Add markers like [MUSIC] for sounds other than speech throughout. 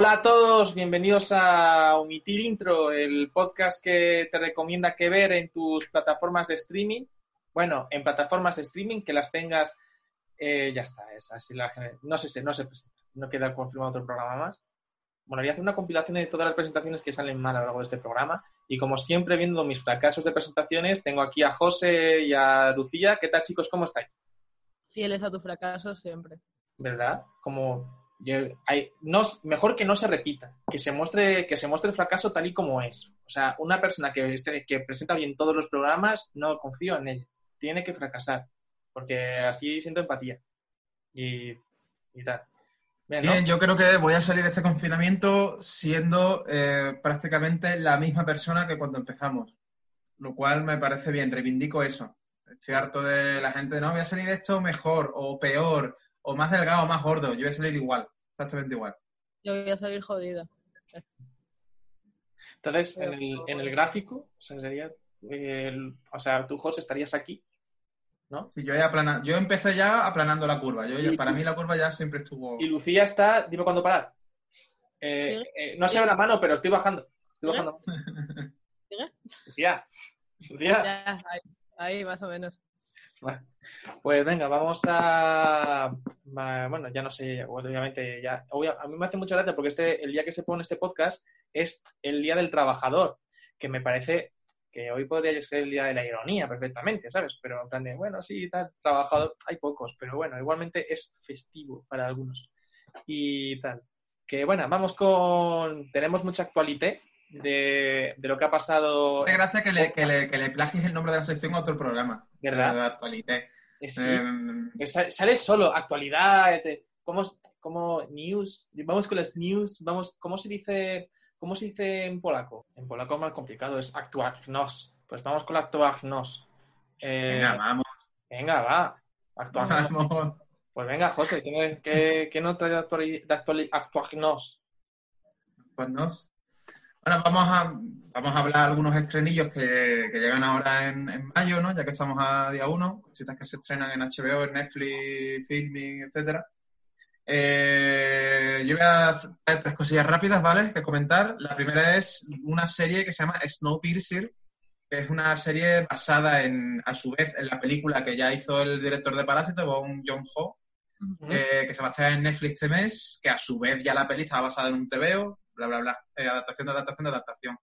Hola a todos, bienvenidos a Omitir Intro, el podcast que te recomienda que ver en tus plataformas de streaming. Bueno, en plataformas de streaming que las tengas, eh, ya está, es así la No sé, no se presenta, no queda confirmado otro programa más. Bueno, voy a hacer una compilación de todas las presentaciones que salen mal a lo largo de este programa. Y como siempre, viendo mis fracasos de presentaciones, tengo aquí a José y a Lucía. ¿Qué tal, chicos? ¿Cómo estáis? Fieles a tu fracaso siempre. ¿Verdad? Como hay, no, mejor que no se repita, que se muestre, que se muestre el fracaso tal y como es. O sea, una persona que, esté, que presenta bien todos los programas, no confío en ella. Tiene que fracasar, porque así siento empatía. Y, y tal. Bien, yo creo que voy a salir de este confinamiento siendo eh, prácticamente la misma persona que cuando empezamos, lo cual me parece bien, reivindico eso. Estoy harto de la gente, no, voy a salir de esto mejor o peor o más delgado o más gordo. Yo voy a salir igual, exactamente igual. Yo voy a salir jodida. Entonces, en el, en el gráfico, o sea, sería, o sea, tú, José, estarías aquí, ¿no? Sí, yo, aplana, yo empecé ya aplanando la curva. Yo, para mí la curva ya siempre estuvo... Y Lucía está, dime cuándo parar. Eh, eh, no se ve la mano, pero estoy bajando. Estoy bajando. [LAUGHS] Lucía. Lucía. ahí, ahí, más o menos. Pues venga, vamos a. Bueno, ya no sé, obviamente ya. A mí me hace mucha gracia porque este, el día que se pone este podcast es el Día del Trabajador, que me parece que hoy podría ser el Día de la Ironía perfectamente, ¿sabes? Pero en plan de, bueno, sí, tal, trabajador, hay pocos, pero bueno, igualmente es festivo para algunos. Y tal. Que bueno, vamos con. Tenemos mucha actualidad de, de, lo que ha pasado. Me gracia que le, que, le, que le plagies el nombre de la sección a otro programa. ¿Verdad? De actualidad. Sí. Em, sale solo, actualidad, como, como news. Vamos con las news, vamos, ¿cómo se dice, cómo se dice en polaco? En polaco es más complicado, es actuagnos. Pues vamos con la actuagnos. Eh, venga, vamos. Venga, va. Actuagnos. Pues venga, José, ¿qué, qué, qué nota de, actualidad, actuagnos? Bueno, vamos a, vamos a hablar de algunos estrenillos que, llegan ahora en, mayo, ¿no? Ya que estamos a día uno, cositas que se estrenan en HBO, en Netflix, Filming, etcétera. Eh, yo voy a hacer tres cosillas rápidas, ¿vale? Que comentar. La primera es una serie que se llama Snowpiercer, que es una serie basada en, a su vez, en la película que ya hizo el director de Parásito, Bong Joon-ho, eh, que se va a estrenar en Netflix este mes, que a su vez ya la peli estaba basada en un TVO, bla, bla, bla. Eh, adaptación de adaptación de adaptación.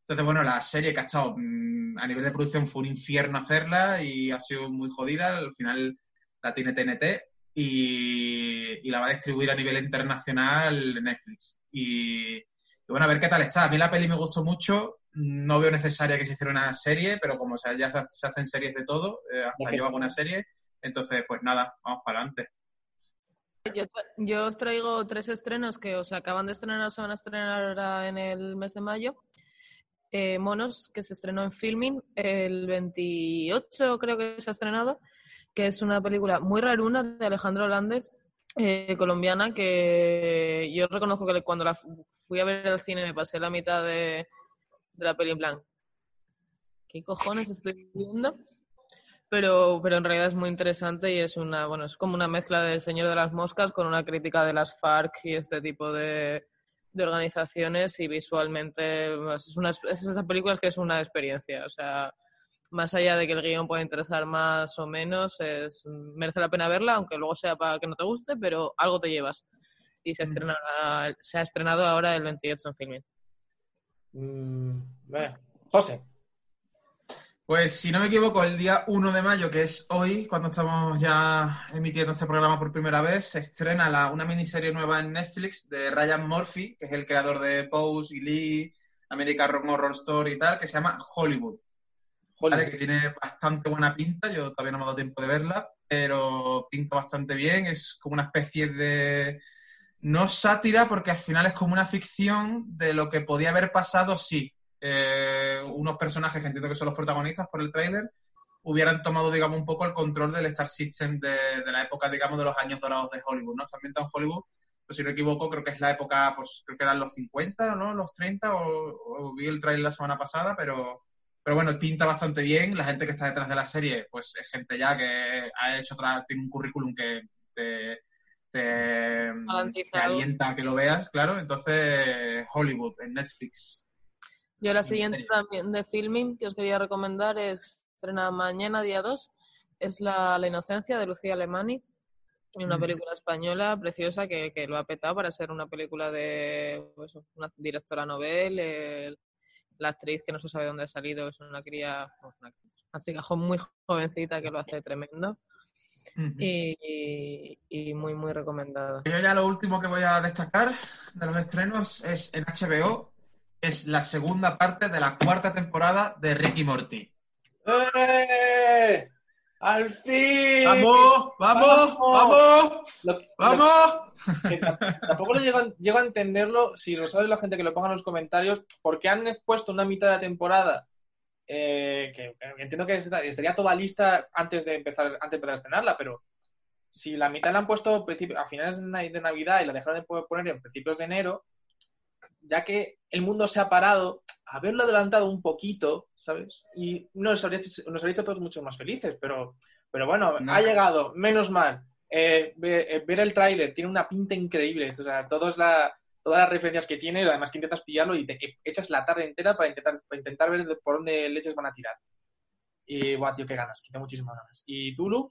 Entonces, bueno, la serie que ha estado mm, a nivel de producción fue un infierno hacerla y ha sido muy jodida. Al final la tiene TNT y, la va a distribuir a nivel internacional Netflix. Y, bueno, a ver qué tal está. A mí la peli me gustó mucho. No veo necesaria que se hiciera una serie, pero como ya se, hacen series de todo, eh, hasta yo hago una serie. Entonces, pues nada, vamos para adelante. Yo, os traigo tres estrenos que os acaban de estrenar o se van a estrenar ahora en el mes de mayo. Eh, Monos, que se estrenó en Filming el 28, creo que se ha estrenado, que es una película muy raruna de Alejandro Holandes, eh, colombiana, que yo reconozco que cuando la fui a ver al cine me pasé la mitad de, de la peli en plan. ¿Qué cojones estoy viendo? Pero, pero en realidad es muy interesante y es una, bueno, es como una mezcla del Señor de las Moscas con una crítica de las FARC y este tipo de, de organizaciones y visualmente pues, es una es esas películas que es una experiencia, o sea, más allá de que el guion pueda interesar más o menos, es, merece la pena verla, aunque luego sea para que no te guste, pero algo te llevas. Y se, estrena, se ha estrenado ahora el 28 en filming. Mm, bueno, José. Pues si no me equivoco, el día 1 de mayo, que es hoy, cuando estamos ya emitiendo este programa por primera vez, se estrena una miniserie nueva en Netflix de Ryan Murphy, que es el creador de Pose y Lee, American Horror Story y tal, que se llama Hollywood. ¿vale? Que tiene bastante buena pinta, yo todavía no me he dado tiempo de verla, pero pinta bastante bien, es como una especie de... No sátira, porque al final es como una ficción de lo que podía haber pasado si eh, unos personajes que entiendo que son los protagonistas por el tráiler hubieran tomado, digamos, un poco el control del Star System de, de la época, digamos, de los años dorados de Hollywood, ¿no? También en Hollywood, pues si no me equivoco, creo que es la época, pues creo que eran los 50, ¿no? Los 30, o, o vi el trailer la semana pasada, pero, pero bueno, pinta bastante bien. La gente que está detrás de la serie, pues es gente ya que ha hecho otra, tiene un currículum que te, te, te alienta a que lo veas, claro. Entonces, Hollywood en Netflix. Yo la siguiente también de filming que os quería recomendar es estrena mañana, día 2, es la, la, Inocencia de Lucía Alemani, una película española preciosa que, que, lo ha petado para ser una película de pues, una directora novel, el, la actriz que no se sabe dónde ha salido, es una cría, pues, una, una chica muy jovencita que lo hace tremendo. Uh -huh. y, y, muy, muy recomendada. Yo ya lo último que voy a destacar de los estrenos es en HBO, es la segunda parte de la cuarta temporada de Ricky Morty. ¡Eh! ¡Al fin! ¡Vamos! ¡Vamos! ¡Vamos! Lo- ¡Vamos! tampoco lo llego, a- llego a entenderlo, si lo sabe la gente que lo ponga en los comentarios, porque han expuesto una mitad de la temporada eh, que, que entiendo que estaría toda lista antes de empezar antes de empezar a estrenarla, pero si la mitad la han puesto a finales de na- de Navidad y la dejaron de poner en principios de enero, ya que el mundo se ha parado, haberlo adelantado un poquito, ¿sabes? Y nos habría hecho, nos habría hecho a todos mucho más felices, pero, pero bueno, No. ha llegado, menos mal. Eh, eh, ver el tráiler tiene una pinta increíble, o sea, todos la, todas las referencias que tiene, además que intentas pillarlo y te echas la tarde entera para intentar, para intentar ver por dónde leches van a tirar. Y, guau, tío, qué ganas, que tengo muchísimas ganas. ¿Y tú, Lu?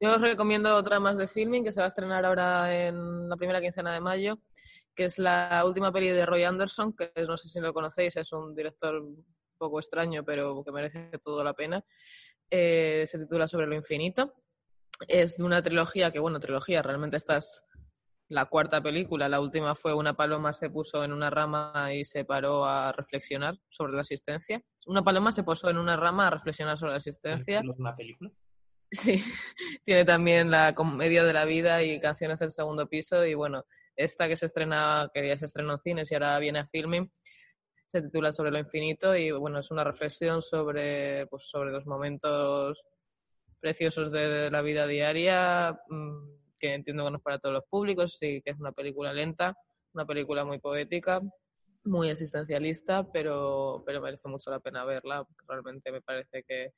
Yo os recomiendo otra más de filming que se va a estrenar ahora en la primera quincena de mayo, que es la última peli de Roy Anderson, que no sé si lo conocéis, es un director un poco extraño, pero que merece toda la pena. Eh, se titula Sobre lo infinito. Es de una trilogía que, bueno, trilogía, realmente esta es la cuarta película. La última fue Una paloma se puso en una rama y se paró a reflexionar sobre la existencia. Una paloma se posó en una rama a reflexionar sobre la existencia. ¿Una película? Sí, [LAUGHS] tiene también la comedia de la vida y canciones del segundo piso. Y bueno, esta que se estrena, que ya se estrenó en cines y ahora viene a filming, se titula Sobre lo infinito y bueno, es una reflexión sobre, pues, sobre los momentos preciosos de, la vida diaria, mmm, que entiendo que no es para todos los públicos, sí que es una película lenta, una película muy poética, muy existencialista, pero, pero merece mucho la pena verla. Realmente me parece que,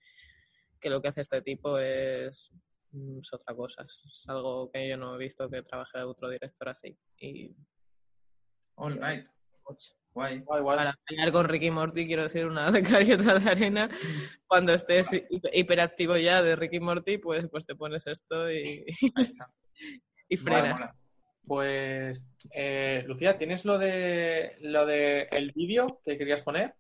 que lo que hace este tipo es, mm, es otra cosa. Es algo que yo no he visto que trabaje otro director así. Y All right. Guay. Guay, guay. Para pelear con Ricky Morty, quiero decir una [LAUGHS] de cal y otra de arena. Cuando estés hiper- hiperactivo ya de Ricky Morty, pues, pues te pones esto y, [LAUGHS] y Mola, frenas. mola. Pues, eh, Lucía, ¿tienes lo de lo de el vídeo que querías poner?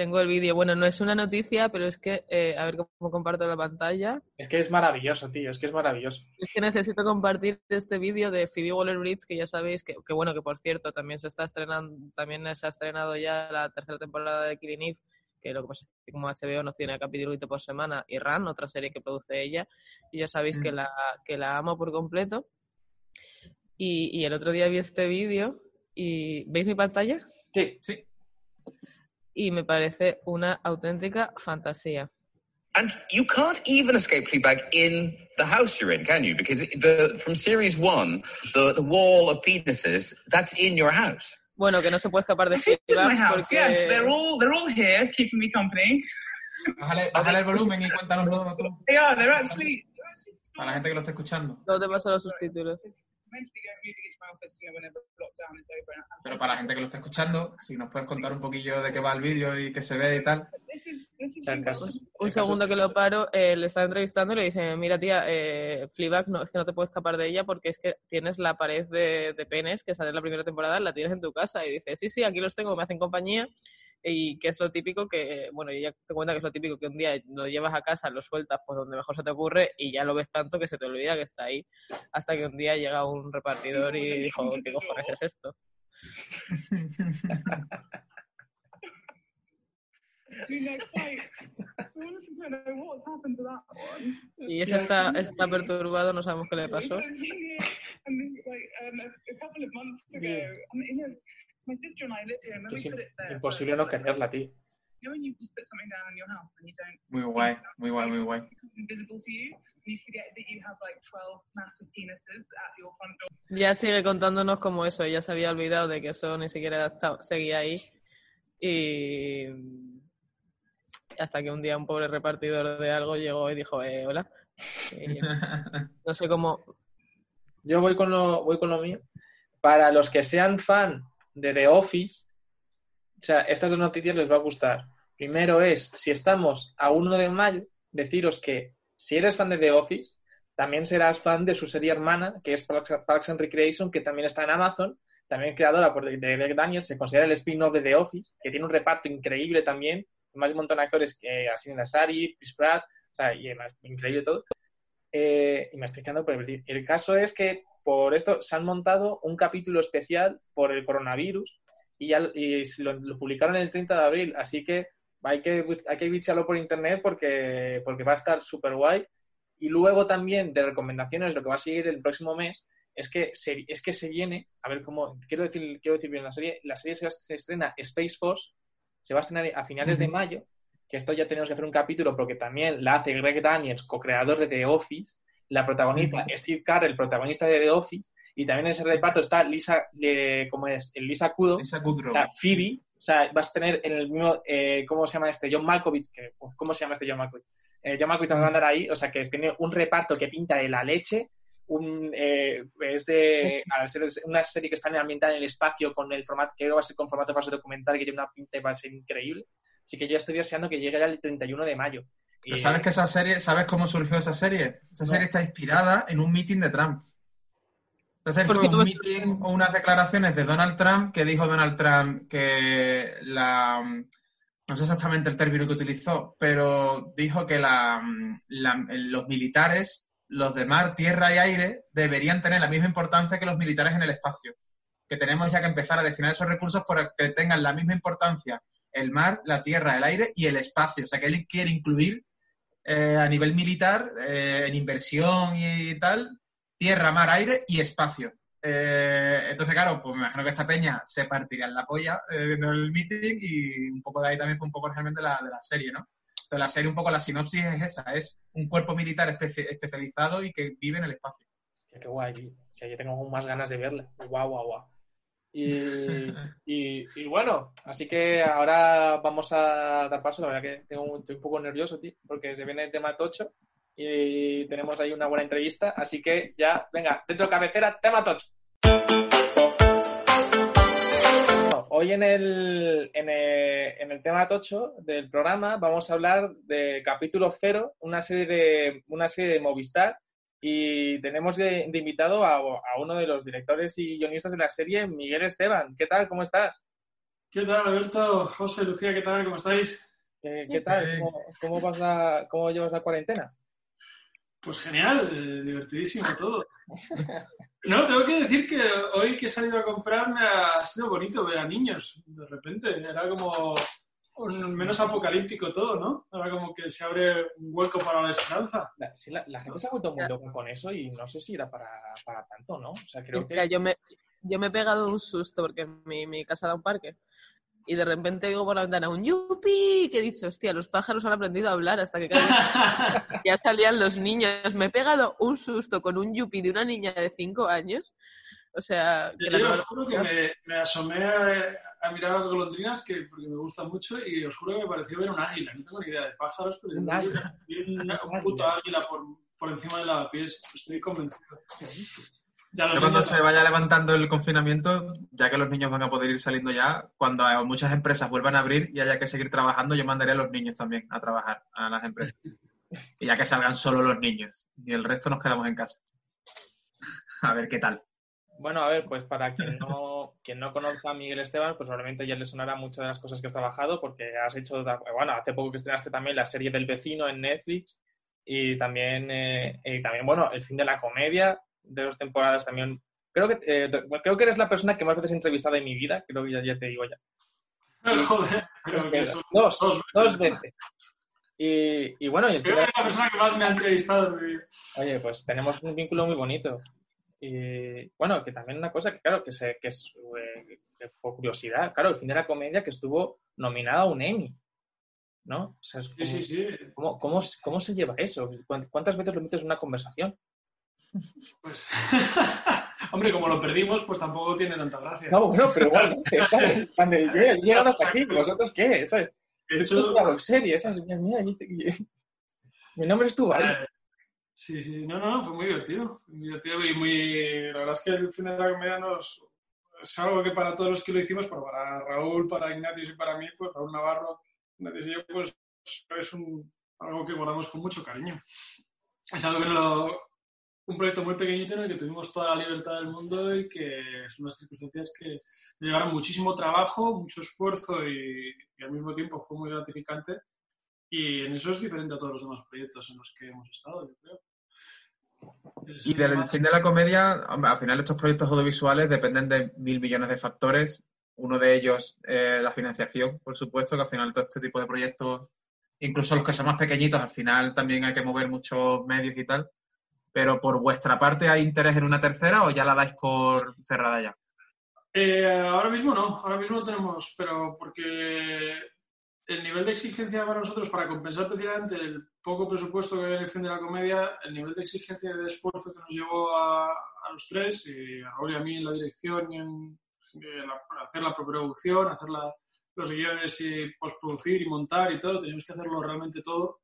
Tengo el vídeo. Bueno, no es una noticia, pero es que, eh, a ver cómo comparto la pantalla. Es que es maravilloso, tío, es que es maravilloso. Es que necesito compartir este vídeo de Phoebe Waller-Bridge, que ya sabéis que, que, bueno, que por cierto, también se está estrenando, también se ha estrenado ya la tercera temporada de Killing Eve, que lo que pasa es que como HBO nos tiene capítulo por semana, y Ran, otra serie que produce ella, y ya sabéis Mm. que, la, que la amo por completo. Y, y el otro día vi este vídeo y ¿veis mi pantalla? Sí, Sí. Y me parece una auténtica fantasía. And you can't even escape Fleabag in the house you're in, can you? Because the, from series one, the, the wall of penises, that's in your house. Bueno, que no se puede escapar de She's in my Fleabag house. porque... Yes, they're all they're all here, keeping me company. Bájale, bájale el volumen y cuéntanoslo tú, They are. They're actually. They're actually a la gente que lo está escuchando. No te paso los subtítulos. And- Pero para la gente que lo está escuchando, si nos puedes contar un poquillo de qué va el vídeo y qué se ve y tal. Un segundo que lo paro, eh, le está entrevistando y le dice, mira tía, eh, Fleabag, no, es que no te puedes escapar de ella porque es que tienes la pared de, de penes que sale en la primera temporada, la tienes en tu casa. Y dice, sí, sí, aquí los tengo, me hacen compañía. Y que es lo típico que, bueno, ella te cuenta que es lo típico que un día lo llevas a casa, lo sueltas por donde mejor se te ocurre y ya lo ves tanto que se te olvida que está ahí. Hasta que un día llega un repartidor y dijo, ¿qué cojones es esto? Y ese está, está perturbado, no sabemos qué le pasó. A, a es there, imposible no quererla, tío. you know, when you just put something down in your house and you don't. Muy guay, muy guay, muy guay. It becomes invisible to you, and you forget that you have like 12 massive penises at your front door. Ya sigue contándonos como eso, ya se había olvidado de que eso ni siquiera estaba- seguía ahí. Y hasta que un día un pobre repartidor de algo llegó y dijo, eh, hola. Y [LAUGHS] no sé cómo... Yo voy con lo, voy con lo mío. Para los que sean fan de The Office, o sea, estas dos noticias les va a gustar. Primero es, si estamos a 1 de mayo, deciros que si eres fan de The Office, también serás fan de su serie hermana, que es Parks, and Recreation, que también está en Amazon, también creadora por Greg Daniels, se considera el spin-off de The Office, que tiene un reparto increíble también, más un montón de actores, que Asin Nasari, Chris Pratt, o sea, y además, increíble todo. Eh, y me estoy quedando por el, el caso es que por esto se han montado un capítulo especial por el coronavirus y ya y lo, lo publicaron el 30 de abril, así que hay que, hay que bicharlo por internet porque, porque va a estar súper guay. Y luego también de recomendaciones, lo que va a seguir el próximo mes es que se, es que se viene, a ver cómo, quiero decir, quiero decir bien la serie, la serie se, se estrena Space Force, se va a estrenar a finales de mayo, que esto ya tenemos que hacer un capítulo porque también la hace Greg Daniels, co-creador de The Office, la protagonista es Steve Carell, protagonista de The Office, y también en ese reparto está Lisa, eh, ¿cómo es? Lisa Lisa Kudrow. está Phoebe, o sea, vas a tener en el mismo, eh, ¿cómo se llama este? John Malkovich, que, ¿cómo se llama este John Malkovich? Eh, John Malkovich también va a andar ahí, o sea, que tiene un reparto que pinta de la leche, un, eh, es de, al ser una serie que está ambientada en el espacio con el formato, que va a ser con formato falso documental, que tiene una pinta y va a ser increíble, así que yo estoy deseando que llegue ya el 31 de mayo. Pero Y- ¿sabes que esa serie, sabes cómo surgió esa serie? Esa No. serie está inspirada en un meeting de Trump. Esa serie ¿Por fue un meeting o unas declaraciones de Donald Trump que dijo Donald Trump que la no sé exactamente el término que utilizó, pero dijo que la, la- los militares, los de mar, tierra y aire, deberían tener la misma importancia que los militares en el espacio. Que tenemos ya que empezar a destinar esos recursos para que tengan la misma importancia el mar, la tierra, el aire y el espacio. O sea, que él quiere incluir eh, a nivel militar, eh, en inversión y tal, tierra, mar, aire y espacio. Eh, entonces, claro, pues me imagino que esta peña se partiría en la polla viendo el meeting y un poco de ahí también fue un poco realmente la, de la serie, ¿no? Entonces, la serie, un poco la sinopsis es esa, es un cuerpo militar espe- especializado y que vive en el espacio. Qué guay. O sea, yo tengo aún más ganas de verla. Guau, guau, guau. Y, [LAUGHS] y, y bueno, así que ahora vamos a dar paso. La verdad que tengo un- estoy un poco nervioso, tío, porque se viene el tema tocho y tenemos ahí una buena entrevista. Así que ya, venga, dentro de cabecera, tema tocho. Hoy en el, en, el, en el tema tocho del programa vamos a hablar de capítulo cero, una serie de, una serie de Movistar y tenemos de, de invitado a, a uno de los directores y guionistas de la serie, Miguel Esteban. ¿Qué tal? ¿Cómo estás? ¿Qué tal, Alberto? José, Lucía, ¿qué tal? ¿Cómo estáis? ¿Qué, qué tal? ¿Cómo, cómo vas la- ¿Cómo llevas la cuarentena? Pues genial, eh, divertidísimo todo. No, tengo que decir que hoy que he salido a comprar me ha sido bonito ver a niños. De repente, era como menos apocalíptico todo, ¿no? Ahora como que se abre un hueco para la esperanza. La, sí, la- la gente se ha vuelto muy loca con eso y no sé si era para, para tanto, ¿no? O sea, creo Mira, que... yo me, yo me he pegado un susto porque mi, mi casa da un parque. Y de repente oigo por la ventana un yupi que he dicho, hostia, los pájaros han aprendido a hablar hasta que [LAUGHS] ya salían los niños. Me he pegado un susto con un yupi de una niña de 5 años. O sea, que la Yo os juro que me, me asomé a, a mirar las golondrinas que, porque me gustan mucho y os juro que me pareció ver un águila. No tengo ni idea de pájaros, pero Un yo vi un, un puto águila por, por encima de la pies. Estoy convencido. Ya los Yo cuando niños- se vaya levantando el confinamiento, ya que los niños van a poder ir saliendo ya, cuando muchas empresas vuelvan a abrir y haya que seguir trabajando, yo mandaré a los niños también a trabajar a las empresas. Y ya que salgan solo los niños y el resto nos quedamos en casa. A ver qué tal. Bueno, a ver, pues para quien no, quien no conozca a Miguel Esteban, pues probablemente ya le sonará muchas de las cosas que has trabajado, porque has hecho, bueno, hace poco que estrenaste también la serie del vecino en Netflix y también, eh, y también bueno, El fin de la comedia, de dos temporadas también Creo que, eh, creo que eres la persona que más veces he entrevistado en mi vida, creo que ya, ya te digo ya. [LAUGHS] Joder, pero que son Dos, dos dos veces. Y, y bueno, y Creo que es la persona que más me ha entrevistado. en mi vida. Oye, pues tenemos un vínculo muy bonito. Y bueno, que también una cosa que, claro, que, se, que es eh, por curiosidad, claro, el fin de la comedia que estuvo nominada a un Emmy, ¿no? O sea, es Sí, sí, sí. ¿cómo, cómo, cómo se lleva eso? ¿Cuán- ¿Cuántas veces lo metes en una conversación? Pues... [LAUGHS] Hombre, como lo perdimos, pues tampoco tiene tanta gracia. No, bueno, pero igual, [LAUGHS] ¿sabes? Cuando yo he llegado hasta aquí, ¿vosotros qué? ¿Sabes? De Eso es una webserie, esa es, mira, mira, mi nombre es eh, sí, sí, no, no, fue muy divertido. Muy divertido y muy. La verdad es que el fin de la comedia nos. Es algo que para todos los que lo hicimos, pero para Raúl, para Ignatius y para mí, pues Raúl Navarro, Ignatius y yo, pues es un, algo que guardamos con mucho cariño. Es algo que lo, un proyecto muy pequeñito en el que tuvimos toda la libertad del mundo y que son unas circunstancias que llevaron muchísimo trabajo, mucho esfuerzo y, y al mismo tiempo fue muy gratificante. Y en eso es diferente a todos los demás proyectos en los que hemos estado, yo creo. Y del fin de la comedia, al final estos proyectos audiovisuales dependen de mil millones de factores. Uno de ellos, eh, la financiación, por supuesto, que al final todo este tipo de proyectos, incluso los que son más pequeñitos, al final también hay que mover muchos medios y tal. Pero por vuestra parte, ¿hay interés en una tercera o ya la dais por cerrada ya? Eh, ahora mismo no, ahora mismo no tenemos, pero porque el nivel de exigencia para nosotros, para compensar precisamente el poco presupuesto que hay en el fin de la comedia, el nivel de exigencia y de esfuerzo que nos llevó a, a los tres, y a Raúl a mí en la dirección y en, en la- hacer la preproducción, hacer los guiones y postproducir y montar y todo, teníamos que hacerlo realmente todo.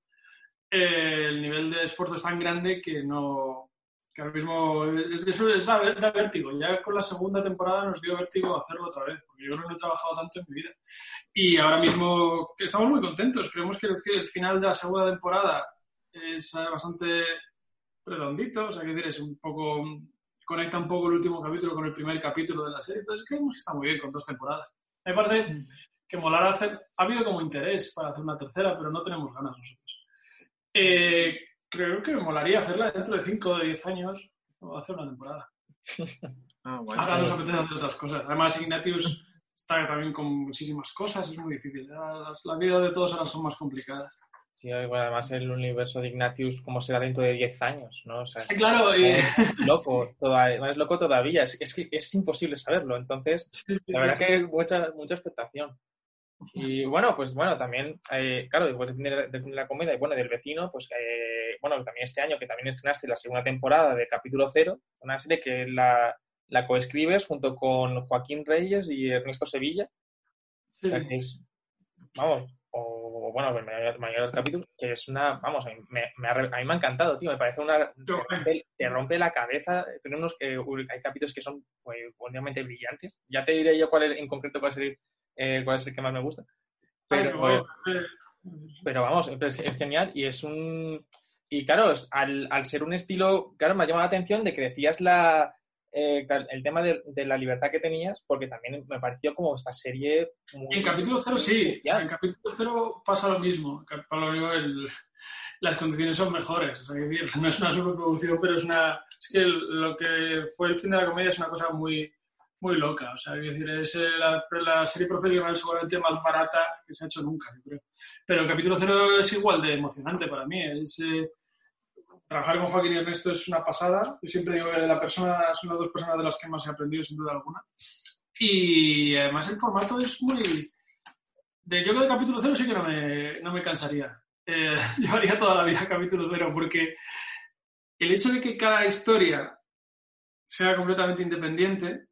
Eh, el nivel de esfuerzo es tan grande que no, que ahora mismo es, eso es da, da vértigo. Ya con la segunda temporada nos dio vértigo hacerlo otra vez, porque yo creo que no he trabajado tanto en mi vida. Y ahora mismo estamos muy contentos. Creemos que el, el final de la segunda temporada es eh, bastante redondito, o sea, que decir, es un poco conecta un poco el último capítulo con el primer capítulo de la serie. Entonces creemos que está muy bien con dos temporadas. Me parece que molar hacer. Ha habido como interés para hacer una tercera, pero no tenemos ganas nosotros. Eh, creo que molaría hacerla dentro de 5 o 10 años o hacer una temporada. [LAUGHS] Ah, bueno. Ahora nos apetece hacer otras cosas. Además, Ignatius está también con muchísimas cosas, es muy difícil. Las, las vidas de todos ahora son más complicadas. Sí, bueno, además el universo de Ignatius, ¿cómo será dentro de 10 años? ¿no? O sea, Sí, claro, y- es [LAUGHS] loco, todavía, es loco todavía, es, es imposible saberlo. Entonces, la verdad que mucha, mucha expectación. Y bueno, pues bueno, también, eh, claro, después de la, comedia y bueno, del vecino, pues eh, bueno, también este año que también estrenaste la segunda temporada de Capítulo Cero, una serie que la, la coescribes junto con Joaquín Reyes y Ernesto Sevilla. Sí. O sea, que es, vamos, o bueno, el mayor, mayor capítulo, que es una, vamos, a mí me, me ha, a mí me ha encantado, tío, me parece una, te rompe, te rompe la cabeza, unos, eh, hay capítulos que son pues, obviamente brillantes, ya te diré yo cuál es, en concreto cuál es el, eh, cuál es el que más me gusta, Ay, pero, qué bueno, pero vamos, es, es genial y es un, y claro, es- al, al ser un estilo, claro, me ha llamado la atención de que decías la, eh, el tema de, de la libertad que tenías, porque también me pareció como esta serie muy... En capítulo cero sí, especial. en capítulo cero pasa lo mismo. En cap- Para lo mismo, el- las condiciones son mejores. O sea, que decir, [LAUGHS] no es una superproducción, pero es una. Es que el- lo que fue el fin de la comedia es una cosa muy, muy loca. O sea, que decir, es eh, la, la serie profesional seguramente más barata que se ha hecho nunca, yo creo. Pero el capítulo cero es igual de emocionante para mí. Es, eh, trabajar con Joaquín y Ernesto es una pasada. Yo siempre digo que la persona, son las dos personas de las que más he aprendido, sin duda alguna. Y además el formato es muy... De, yo creo que capítulo cero sí que no me, no me cansaría. Eh, [LAUGHS] llevaría toda la vida capítulo cero porque el hecho de que cada historia sea completamente independiente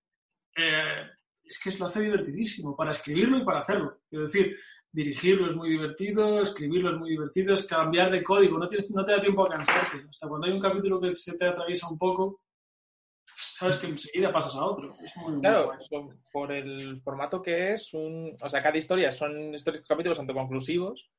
eh, es que lo hace divertidísimo para escribirlo y para hacerlo. Es decir, dirigirlo es muy divertido, escribirlo es muy divertido, es cambiar de código, no, tienes, no te da tiempo a cansarte. Hasta cuando hay un capítulo que se te atraviesa un poco, sabes que enseguida pasas a otro. Es muy, Claro, por- por el formato que es, un, o sea, cada historia son historias, capítulos autoconclusivos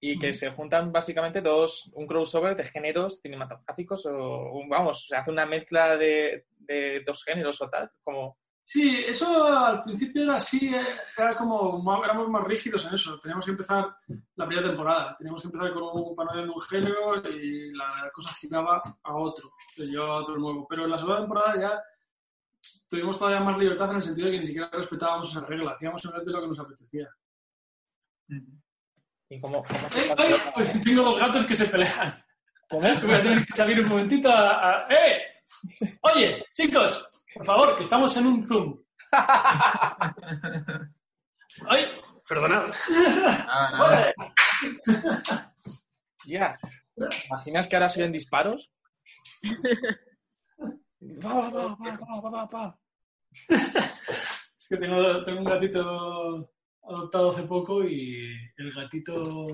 y que se juntan básicamente dos, un crossover de géneros cinematográficos o, vamos, se hace una mezcla de, de dos géneros o tal, como, Sí, eso al principio era así, eh, era como, éramos más rígidos en eso. Teníamos que empezar la primera temporada, teníamos que empezar con un panel de un género y la cosa giraba a otro, yo a otro nuevo. Pero en la segunda temporada ya tuvimos todavía más libertad en el sentido de que ni siquiera respetábamos esa regla, hacíamos simplemente lo que nos apetecía. ¿Y cómo, cómo ¡Eh, ay! Pues tengo los gatos que se pelean. ¿Cómo? Voy a tener que salir un momentito a, a- ¡Eh! Oye, chicos, por favor, que estamos en un Zoom. [LAUGHS] ¡Ay! Perdonad. [LAUGHS] Nada. Joder. Ya. ¿Imaginas que ahora se ven disparos? Va, va, va, va, va, va. Es que tengo, tengo un gatito adoptado hace poco y el gatito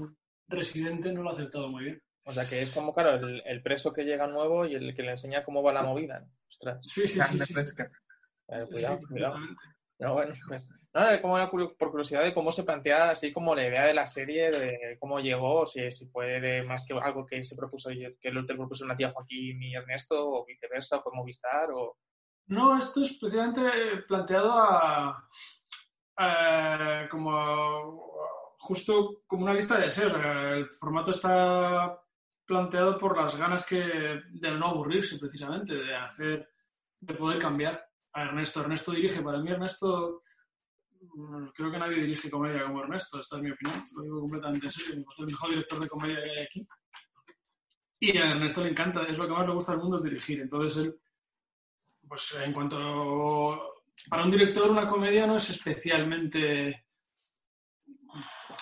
residente no lo ha aceptado muy bien. O sea que es como, claro, el, el preso que llega nuevo y el que le enseña cómo va la movida. Ostras, Sí, sí. Carne sí. fresca. eh, cuidado, cuidado. Pero bueno, como era por curiosidad de cómo se plantea así como la idea de la serie, de cómo llegó, si, si fue de más que algo que se propuso, que te propuso una tía Joaquín y Ernesto, o viceversa, o fue Movistar, o... No, esto es precisamente planteado a, a- como justo como una lista de deseos. El formato está planteado por las ganas que de no aburrirse precisamente, de hacer, de poder cambiar a Ernesto. Ernesto dirige, para mí Ernesto mm, creo que nadie dirige comedia como Ernesto, esta es mi opinión, lo digo completamente en serio, es el mejor director de comedia que hay aquí. Y a Ernesto le encanta, es lo que más le gusta del mundo es dirigir. Entonces él pues en cuanto para un director una comedia no es especialmente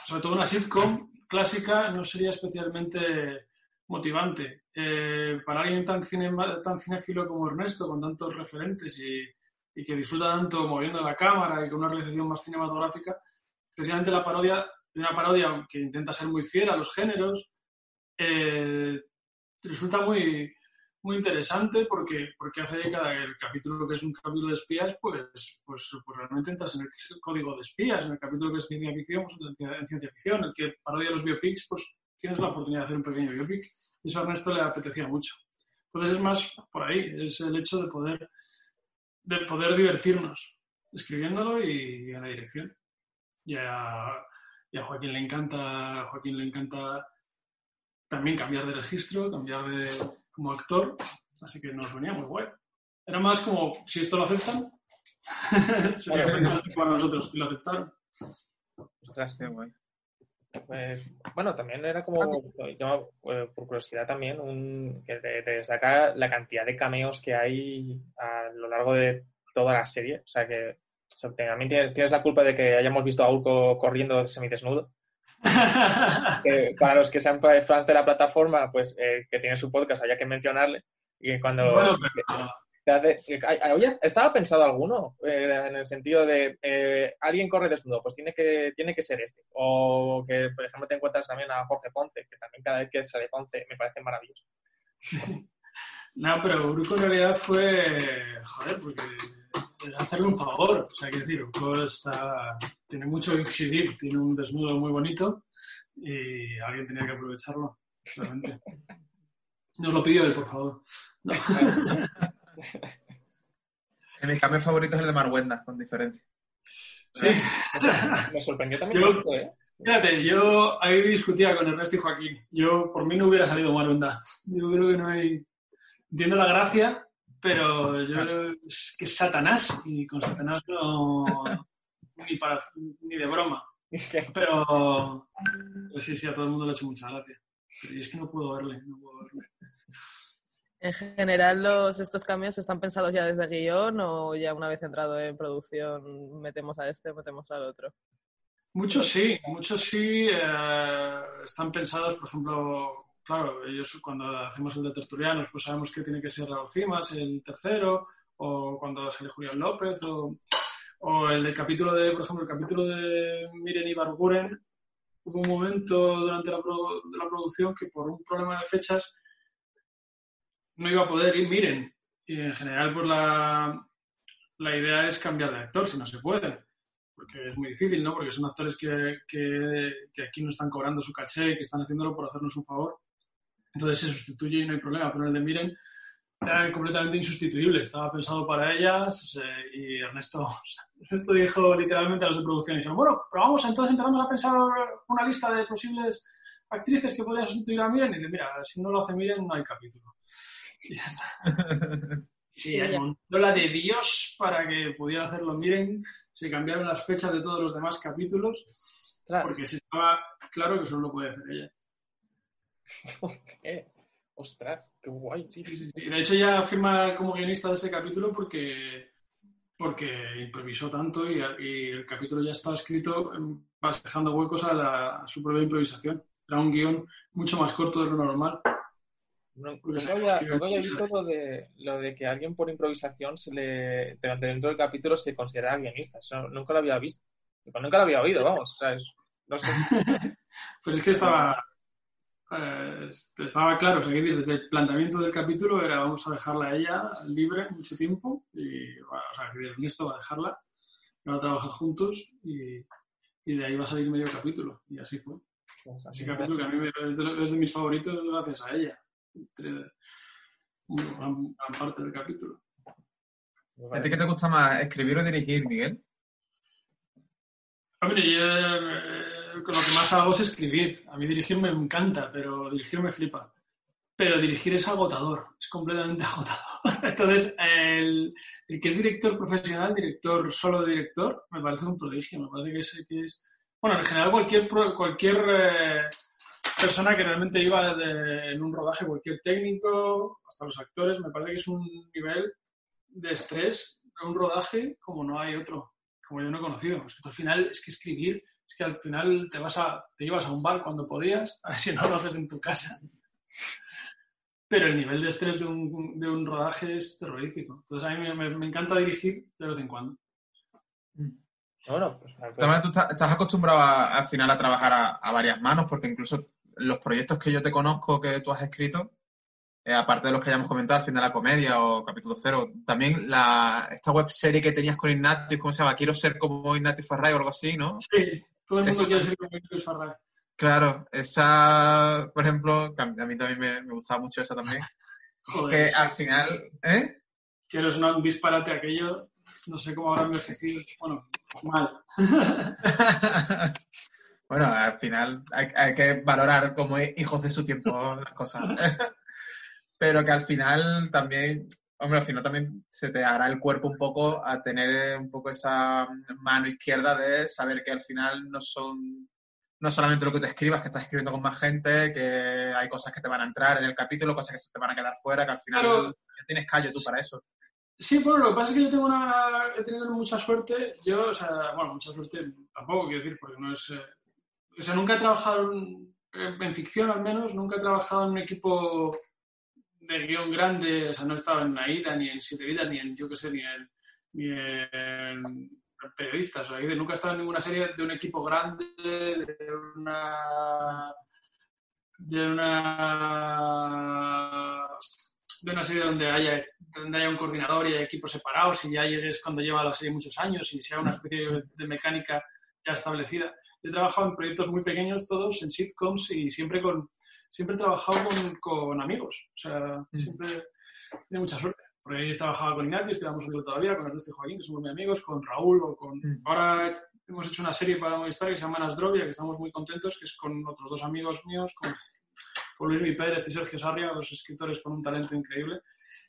sobre todo una sitcom clásica no sería especialmente motivante Eh, para alguien tan, cinema- tan cinéfilo como Ernesto con tantos referentes y, y que disfruta tanto moviendo la cámara y con una realización más cinematográfica precisamente la parodia una parodia que intenta ser muy fiel a los géneros eh, resulta muy muy interesante porque, porque hace cada el capítulo que es un capítulo de espías, pues, pues, pues realmente entras en el código de espías. En el capítulo que es ciencia ficción, pues en ciencia ficción. El que parodia los biopics, pues tienes la oportunidad de hacer un pequeño biopic. Y eso a Ernesto le apetecía mucho. Entonces es más por ahí, es el hecho de poder, de poder divertirnos escribiéndolo y, a la dirección. Y a, y a Joaquín le encanta, a Joaquín le encanta también cambiar de registro, cambiar de como actor, así que nos venía muy guay. Era más como, si esto lo aceptan, [LAUGHS] sería fantástico para nosotros, y lo aceptaron. Ostras, Qué guay. Pues, bueno, también era como, yo, eh, por curiosidad también, un, que de, de destacar la cantidad de cameos que hay a lo largo de toda la serie. O sea que o sea, te- también tienes, tienes la culpa de que hayamos visto a Urco corriendo semidesnudo. [LAUGHS] Que para los que sean fans de la plataforma, pues eh, que tiene su podcast, haya que mencionarle. Y cuando bueno, pero te hace- eh, ¿estaba pensado alguno eh, en el sentido de eh, alguien corre desnudo? Pues tiene que, tiene que ser este. O que, por ejemplo, te encuentras también a Jorge Ponce, que también cada vez que sale Ponce me parece maravilloso. [LAUGHS] No, pero Urco en realidad fue, joder, porque hacerle un favor. O sea, que decir, Urco está, tiene mucho que exhibir, tiene un desnudo muy bonito y alguien tenía que aprovecharlo. [LAUGHS] Nos lo pidió él, por favor. No. [LAUGHS] [LAUGHS] Mi cambio favorito es el de Marwenda, con diferencia. Sí. [LAUGHS] Me sorprendió también Yo- mucho, ¿eh? Fíjate, yo ahí discutía con Ernesto y Joaquín. Yo, por mí, no hubiera salido Marunda. Yo creo que no hay... Entiendo la gracia, pero yo creo es que es Satanás y con Satanás no... [LAUGHS] ni, para, ni de broma. Pero pues sí, sí, a todo el mundo le ha hecho mucha gracia. Pero es que no puedo verle, no puedo verle. En general, los, estos cambios están pensados ya desde guion o ya una vez entrado en producción metemos a este, metemos al otro. Muchos sí, muchos sí eh, están pensados, por ejemplo, claro, ellos cuando hacemos el de Tertulianos, pues sabemos que tiene que ser Raúl Cimas, el tercero, o cuando sale Julián López, o, o el del capítulo de, por ejemplo, el capítulo de Miren y Barguren, hubo un momento durante la, la producción que por un problema de fechas no iba a poder ir Miren. Y en general, pues la, la idea es cambiar de actor, si no se puede porque es muy difícil, ¿no? Porque son actores que, que, aquí no están cobrando su caché, que están haciéndolo por hacernos un favor. Entonces se sustituye y no hay problema, pero el de Miren era completamente insustituible, estaba pensado para ellas y Ernesto, [LAUGHS] Ernesto dijo literalmente a los de producción, y dijeron, bueno, pero vamos, entonces empezamos a pensar una lista de posibles actrices que podrían sustituir a Miren y dice, mira, si no lo hace Miren no hay capítulo. Y ya está. [LAUGHS] Sí, montó la de Dios para que pudiera hacerlo. Miren, se cambiaron las fechas de todos los demás capítulos porque se estaba claro que solo lo puede hacer ella. [LAUGHS] ¿qué? Ostras, qué guay. Sí, sí, sí. De hecho, ya firma como guionista de ese capítulo porque, porque improvisó tanto y, y el capítulo ya estaba escrito vas dejando huecos a, la- a su propia improvisación. Era un guion mucho más corto de lo normal. No, había, que- nunca había visto lo de, lo de que alguien por improvisación se le, durante dentro del capítulo se considera guionista. Eso nunca lo había visto. Nunca lo había oído, vamos. O sea, es- no sé. [LAUGHS] Pues es que estaba, eh, estaba claro, o sea, que desde el planteamiento del capítulo era vamos a dejarla a ella libre mucho tiempo y, bueno, o sea, que Ernesto va a dejarla, van a trabajar juntos y, y de ahí va a salir medio capítulo y así fue. Ese capítulo que a mí me- es, de, es de mis favoritos gracias a ella. Entre- una gran, gran parte del capítulo. ¿A ti qué te gusta más, escribir o dirigir, Miguel? Hombre, yo eh, con lo que más hago es escribir. A mí dirigir me encanta, pero dirigir me flipa. Pero dirigir es agotador, es completamente [LAUGHS] agotador. Entonces, el, el que es director profesional, director solo director, me parece un prodigio. Me parece que es, que es- bueno, en general cualquier pro- cualquier eh, persona que realmente iba de- en un rodaje, cualquier técnico, hasta los actores, me parece que es un nivel de estrés, de un rodaje como no hay otro como yo no he conocido. Es al final, es que escribir, es que al final te vas a, te ibas a un bar cuando podías, [LAUGHS] a ver si no lo haces en tu casa. Pero el nivel de estrés de un, de un rodaje es terrorífico. Entonces a mí me, me- me encanta dirigir de vez en cuando. Bueno, pues, También tú estás, estás acostumbrado a- al final a trabajar a, a varias manos, porque incluso los proyectos que yo te conozco que tú has escrito, eh, aparte de los que ya hemos comentado, el fin de la comedia o capítulo cero, también la, esta web serie que tenías con Ignatius, ¿cómo se llama? Quiero ser como Ignatius Farray o algo así, ¿no? Sí, todo el mundo quiere ser como Luis Farray. Claro, esa, por ejemplo, que a mí también me, me gustaba mucho esa también, [LAUGHS] Joder, que al final, ¿eh? quiero es una- un disparate aquello. No sé cómo habrá envejecido. Bueno, mal. [LAUGHS] bueno, al final hay, hay que valorar como hijos de su tiempo las cosas. [LAUGHS] Pero que al final también, hombre, al final también se te hará el cuerpo un poco a tener un poco esa mano izquierda de saber que al final no son, no solamente lo que tú escribas, que estás escribiendo con más gente, que hay cosas que te van a entrar en el capítulo, cosas que se te van a quedar fuera, que al final Claro. ya tienes callo tú para eso. Sí, bueno, lo que pasa es que yo tengo una, he tenido mucha suerte. Yo, o sea, bueno, mucha suerte tampoco quiero decir, porque no es. eh, o sea, nunca he trabajado en, en ficción, al menos, nunca he trabajado en un equipo de guion grande. O sea, no he estado en Aida, ni en Siete Vidas, ni en, yo qué sé, ni en, ni en periodistas. O sea, nunca he estado en ninguna serie de un equipo grande, de una. de una de una serie donde haya, donde haya un coordinador y haya equipos separados y ya llegues cuando lleva la serie muchos años y sea una especie de, mecánica ya establecida. Yo he trabajado en proyectos muy pequeños todos, en sitcoms y siempre con siempre he trabajado con, con amigos. O sea, siempre he mucha suerte. Porque he trabajado con Ignatius, que éramos amigos todavía, con Ernesto y Joaquín, que somos muy amigos, con Raúl o con... Ahora hemos hecho una serie para Movistar que se llama Nasdrovia, que estamos muy contentos, que es con otros dos amigos míos, con con Luis Mi Pérez y Sergio Sarria, dos escritores con un talento increíble,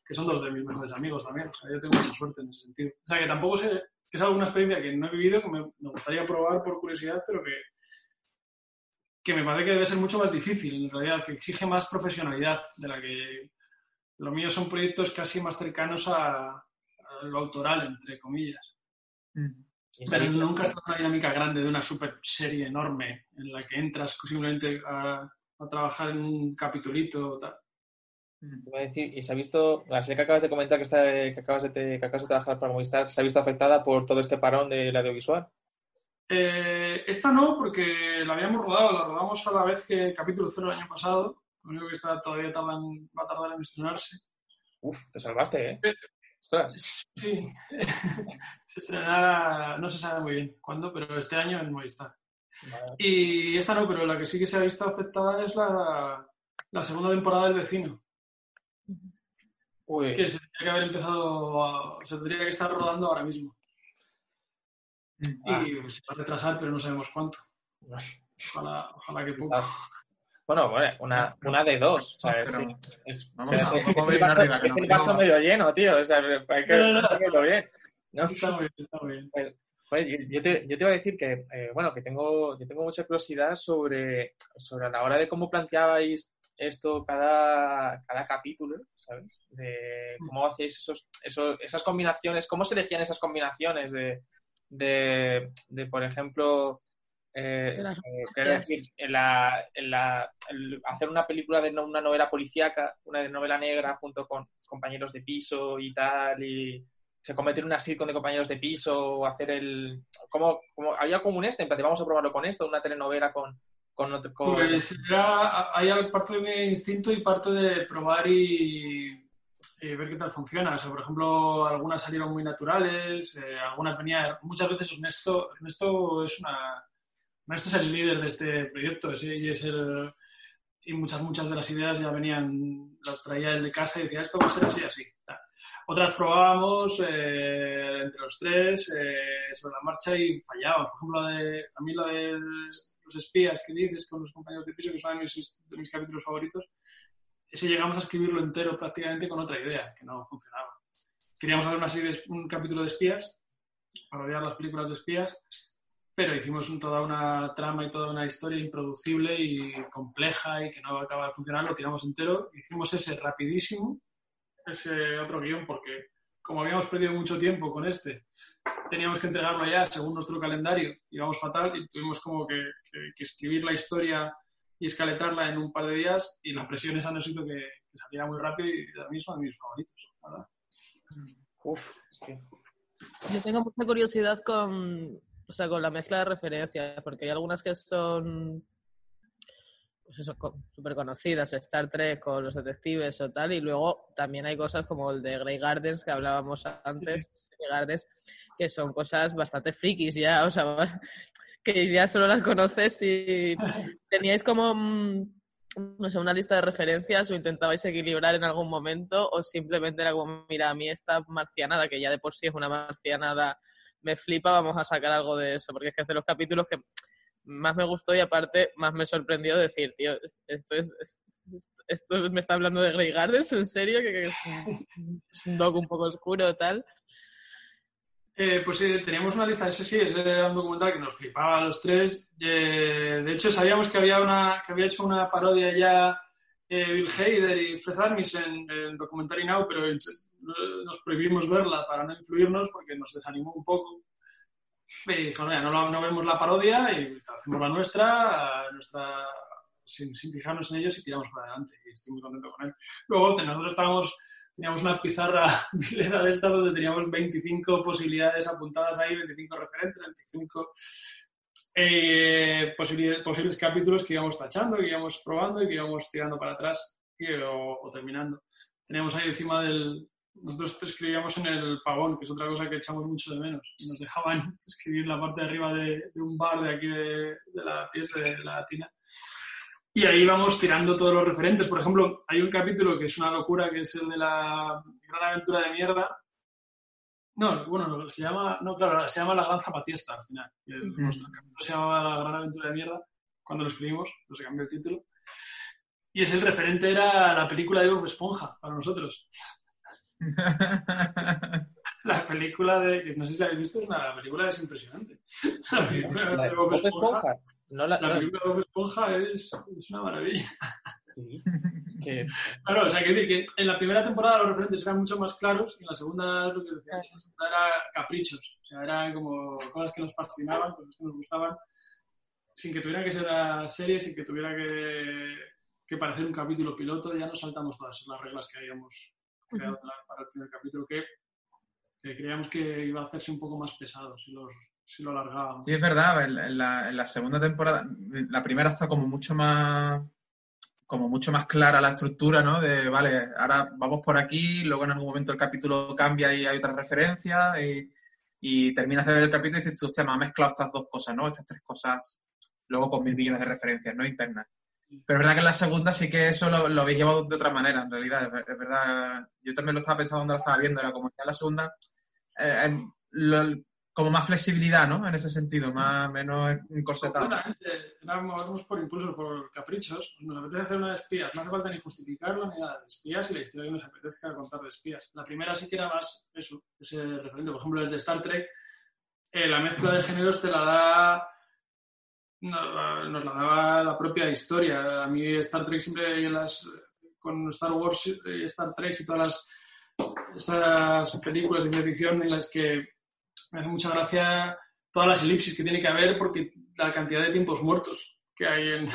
que son dos de mis mejores amigos también. O sea, yo tengo mucha suerte en ese sentido. O sea, que tampoco sé, que es alguna experiencia que no he vivido, que me, me gustaría probar por curiosidad, pero que, que me parece que debe ser mucho más difícil, en realidad, que exige más profesionalidad de la que... Los míos son proyectos casi más cercanos a, a lo autoral, entre comillas. Pero nunca estado en una dinámica grande de una super serie enorme en la que entras simplemente a, a trabajar en un capitulito o tal. Iba a decir, y se ha visto, la serie que acabas de comentar que, está, que, acabas de, que acabas de trabajar para Movistar, ¿se ha visto afectada por todo este parón del audiovisual? Eh, esta no, porque la habíamos rodado, la rodamos a la vez que el capítulo cero el año pasado. Lo único que está, todavía va a tardar en estrenarse. Uf, te salvaste, ¿eh? Ostras. Sí. [LAUGHS] se estrenará, no se sabe muy bien cuándo, pero este año en Movistar. Y esta no, pero la que sí que se ha visto afectada es la, la segunda temporada del vecino. Uy. Que se tendría que haber empezado, a- se tendría que estar rodando ahora mismo. Ah. Y se va a retrasar, pero no sabemos cuánto. Ojalá, ojalá que poco. Bueno, bueno, una, una de dos. Pero- es- es- Vamos, es- vamos, es vamos el vaso- que no- vaso medio lleno, tío. O sea, hay que No, no, no. hacerlo bien. ¿no? Está muy bien, está muy bien. Pues yo, yo te, yo te iba a decir que, eh, bueno, que tengo, yo tengo mucha curiosidad sobre, sobre a la hora de cómo planteabais esto cada, cada capítulo, ¿sabes? De cómo hacéis esos, esos, esas combinaciones, cómo se elegían esas combinaciones de, de, de, por ejemplo, eh, eh, quiero decir, en la, en la, el hacer una película de no- una novela policíaca, una de novela negra junto con compañeros de piso y tal, y se convertir en una sitcom de compañeros de piso, o hacer el... como como Había como un este, en vamos a probarlo con esto, una telenovela con... con, otro- con- Pues era, hay parte de mi instinto y parte de probar y, ver qué tal funciona. O sea, por ejemplo, algunas salieron muy naturales, eh, algunas venían... Muchas veces Ernesto, Ernesto es. Ernesto es el líder de este proyecto sí, y es el... Y muchas, muchas de las ideas ya venían, las traía él de casa y decía, esto va a ser así, así. Otras probábamos eh, entre los tres eh, sobre la marcha y fallábamos. Por ejemplo, la de, a mí la de los espías que dices con los compañeros de piso, que uno de mis, de mis capítulos favoritos, ese llegamos a escribirlo entero prácticamente con otra idea, que no funcionaba. Queríamos hacer una serie de- un capítulo de espías, parodiar las películas de espías, pero hicimos un- toda una trama y toda una historia improducible y compleja y que no acaba de funcionar, lo tiramos entero, hicimos ese rapidísimo, ese otro guion, porque como habíamos perdido mucho tiempo con este, teníamos que entregarlo ya según nuestro calendario, íbamos fatal y tuvimos como que, que- que escribir la historia y escaletarla en un par de días y la presión esa nos hizo que, que saliera muy rápido y a mí es uno de mis favoritos, la ¿verdad? Uf, Yo tengo mucha curiosidad con, o sea, con la mezcla de referencias, porque hay algunas que son, pues eso, súper conocidas, Star Trek con los detectives o tal, y luego también hay cosas como el de Grey Gardens que hablábamos antes, Grey Gardens, que son cosas bastante frikis ya, o sea, [LAUGHS] que ya solo las conoces y teníais como, mm, no sé, una lista de referencias o intentabais equilibrar en algún momento o simplemente era como, mira, a mí esta marcianada, que ya de por sí es una marcianada, me flipa, vamos a sacar algo de eso, porque es que de los capítulos que más me gustó y aparte más me sorprendió decir, tío, es- esto es, es- es- esto me está hablando de Grey Gardens, ¿en serio? Que, es, un, doc un poco oscuro tal. Eh, pues sí, teníamos una lista, ese sí, ese era un documental que nos flipaba a los tres. Eh, de hecho, sabíamos que había, una, que había hecho una parodia ya eh, Bill Hader y Fred Armisen en el Documentary Now, pero eh, nos prohibimos verla para no influirnos porque nos desanimó un poco. Y dijeron, "Mira, no, no vemos la parodia y hacemos la nuestra, nuestra sin, sin fijarnos en ellos y tiramos para adelante. Y estoy muy contento con él. Luego, nosotros estábamos teníamos una pizarra [LAUGHS] milera de estas donde teníamos 25 posibilidades apuntadas ahí, 25 referentes, 25 eh, posibili- posibles capítulos que íbamos tachando, que íbamos probando y que íbamos tirando para atrás y, o terminando. Teníamos ahí encima del... Nosotros escribíamos en el pavón, que es otra cosa que echamos mucho de menos. Nos dejaban [LAUGHS] escribir la parte de arriba de, de un bar de aquí de, de la pieza de la latina. Y ahí vamos tirando todos los referentes. Por ejemplo, hay un capítulo que es una locura, que es el de la gran aventura de mierda. No, bueno, se llama, no, claro, se llama La Gran Zapatista al final. El- Nuestro capítulo se llamaba La Gran Aventura de Mierda cuando lo escribimos, no se cambió el título. Y es el referente era la película de Bob Esponja para nosotros. La película de, que no sé si la habéis visto, es una película es impresionante. La película La de Bob Esponja. No la, la película de Bob Esponja es, es una maravilla. sí, que- Claro, o sea, quiero decir que en la primera temporada los referentes eran mucho más claros y en la segunda, lo que decía, la era caprichos. O sea, eran como cosas que nos fascinaban, cosas que nos gustaban, sin que tuviera que ser la serie, sin que tuviera que, que parecer un capítulo piloto. Ya nos saltamos todas las reglas que habíamos creado para el primer capítulo, que, que creíamos que iba a hacerse un poco más pesado si, los, si lo alargábamos. Sí, es verdad, en, en la, en la segunda temporada, la primera está como mucho más como mucho más clara la estructura, ¿no? De, vale, ahora vamos por aquí, luego en algún momento el capítulo cambia y hay otra referencia y, y terminas de ver el capítulo y dices, tú, hostia, me ha mezclado estas dos cosas, ¿no? Estas tres cosas, luego con mil millones de referencias, ¿no? Internas. Pero es verdad que en la segunda sí que eso lo, lo habéis llevado de otra manera, en realidad. Es, ver- es verdad, yo también lo estaba pensando cuando lo estaba viendo, era como que en la segunda, eh, lo- como más flexibilidad, ¿no? En ese sentido, más menos encorsetado. Completamente. Por impulsos, por caprichos. Nos apetece hacer una de espías. No hace falta ni justificarlo ni nada de espías y la historia que nos apetezca contar de espías. La primera sí que era más eso, ese referente. Por ejemplo, desde Star Trek, eh, la mezcla de géneros te la da. No- Nos la daba la propia historia. A mí Star Trek siempre en las, con Star Wars y Star Trek y todas las estas películas de ciencia ficción en las que me hace mucha gracia todas las elipsis que tiene que haber porque la cantidad de tiempos muertos que hay en,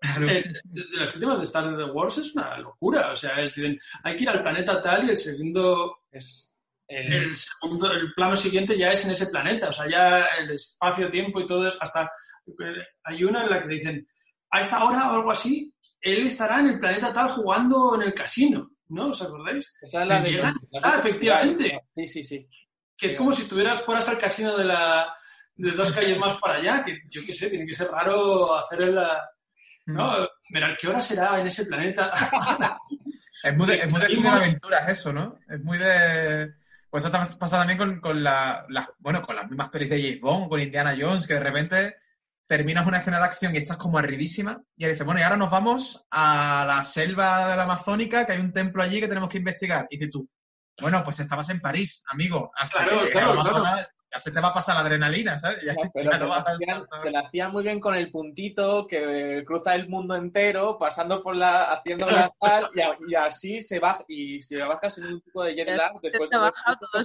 Claro. en- de, de las últimas de Star Wars es una locura. O sea, es, dicen, hay que ir al planeta tal y el segundo, Es el- el segundo, el plano siguiente ya es en ese planeta. O sea, ya el espacio-tiempo y todo es hasta... eh, Hay una en la que dicen, a esta hora o algo así, él estará en el planeta tal jugando en el casino. ¿No? ¿Os acordáis? esa es la de-. Ah, efectivamente. Sí, sí, sí. que es como si estuvieras fueras al casino de la de dos calles más para allá, que yo qué sé, tiene que ser raro hacer el ¿no? Ver qué hora será en ese planeta. [LAUGHS] Es muy de, es muy de de aventuras eso, ¿no? Es muy de... Pues eso pasa también con, con la, las- bueno, con las mismas pelis de James Bond, con Indiana Jones, que de repente terminas una escena de acción y estás como arribísima y ahora dices, bueno, y ahora nos vamos a la selva de la Amazónica, que hay un templo allí que tenemos que investigar. Y dices tú, bueno, pues estabas en París, amigo, hasta Claro, que claro, Amazonas, ya se te va a pasar la adrenalina, ¿sabes? Ya, Ya, pero ya te no lo vas a hacían- estar- te lo hacían muy bien con el puntito que cruza el mundo entero, pasando por la, haciendo la [LAUGHS] tal, y, a- y así se baja, y si bajas sin ningún tipo de jet lag, después te de baja todo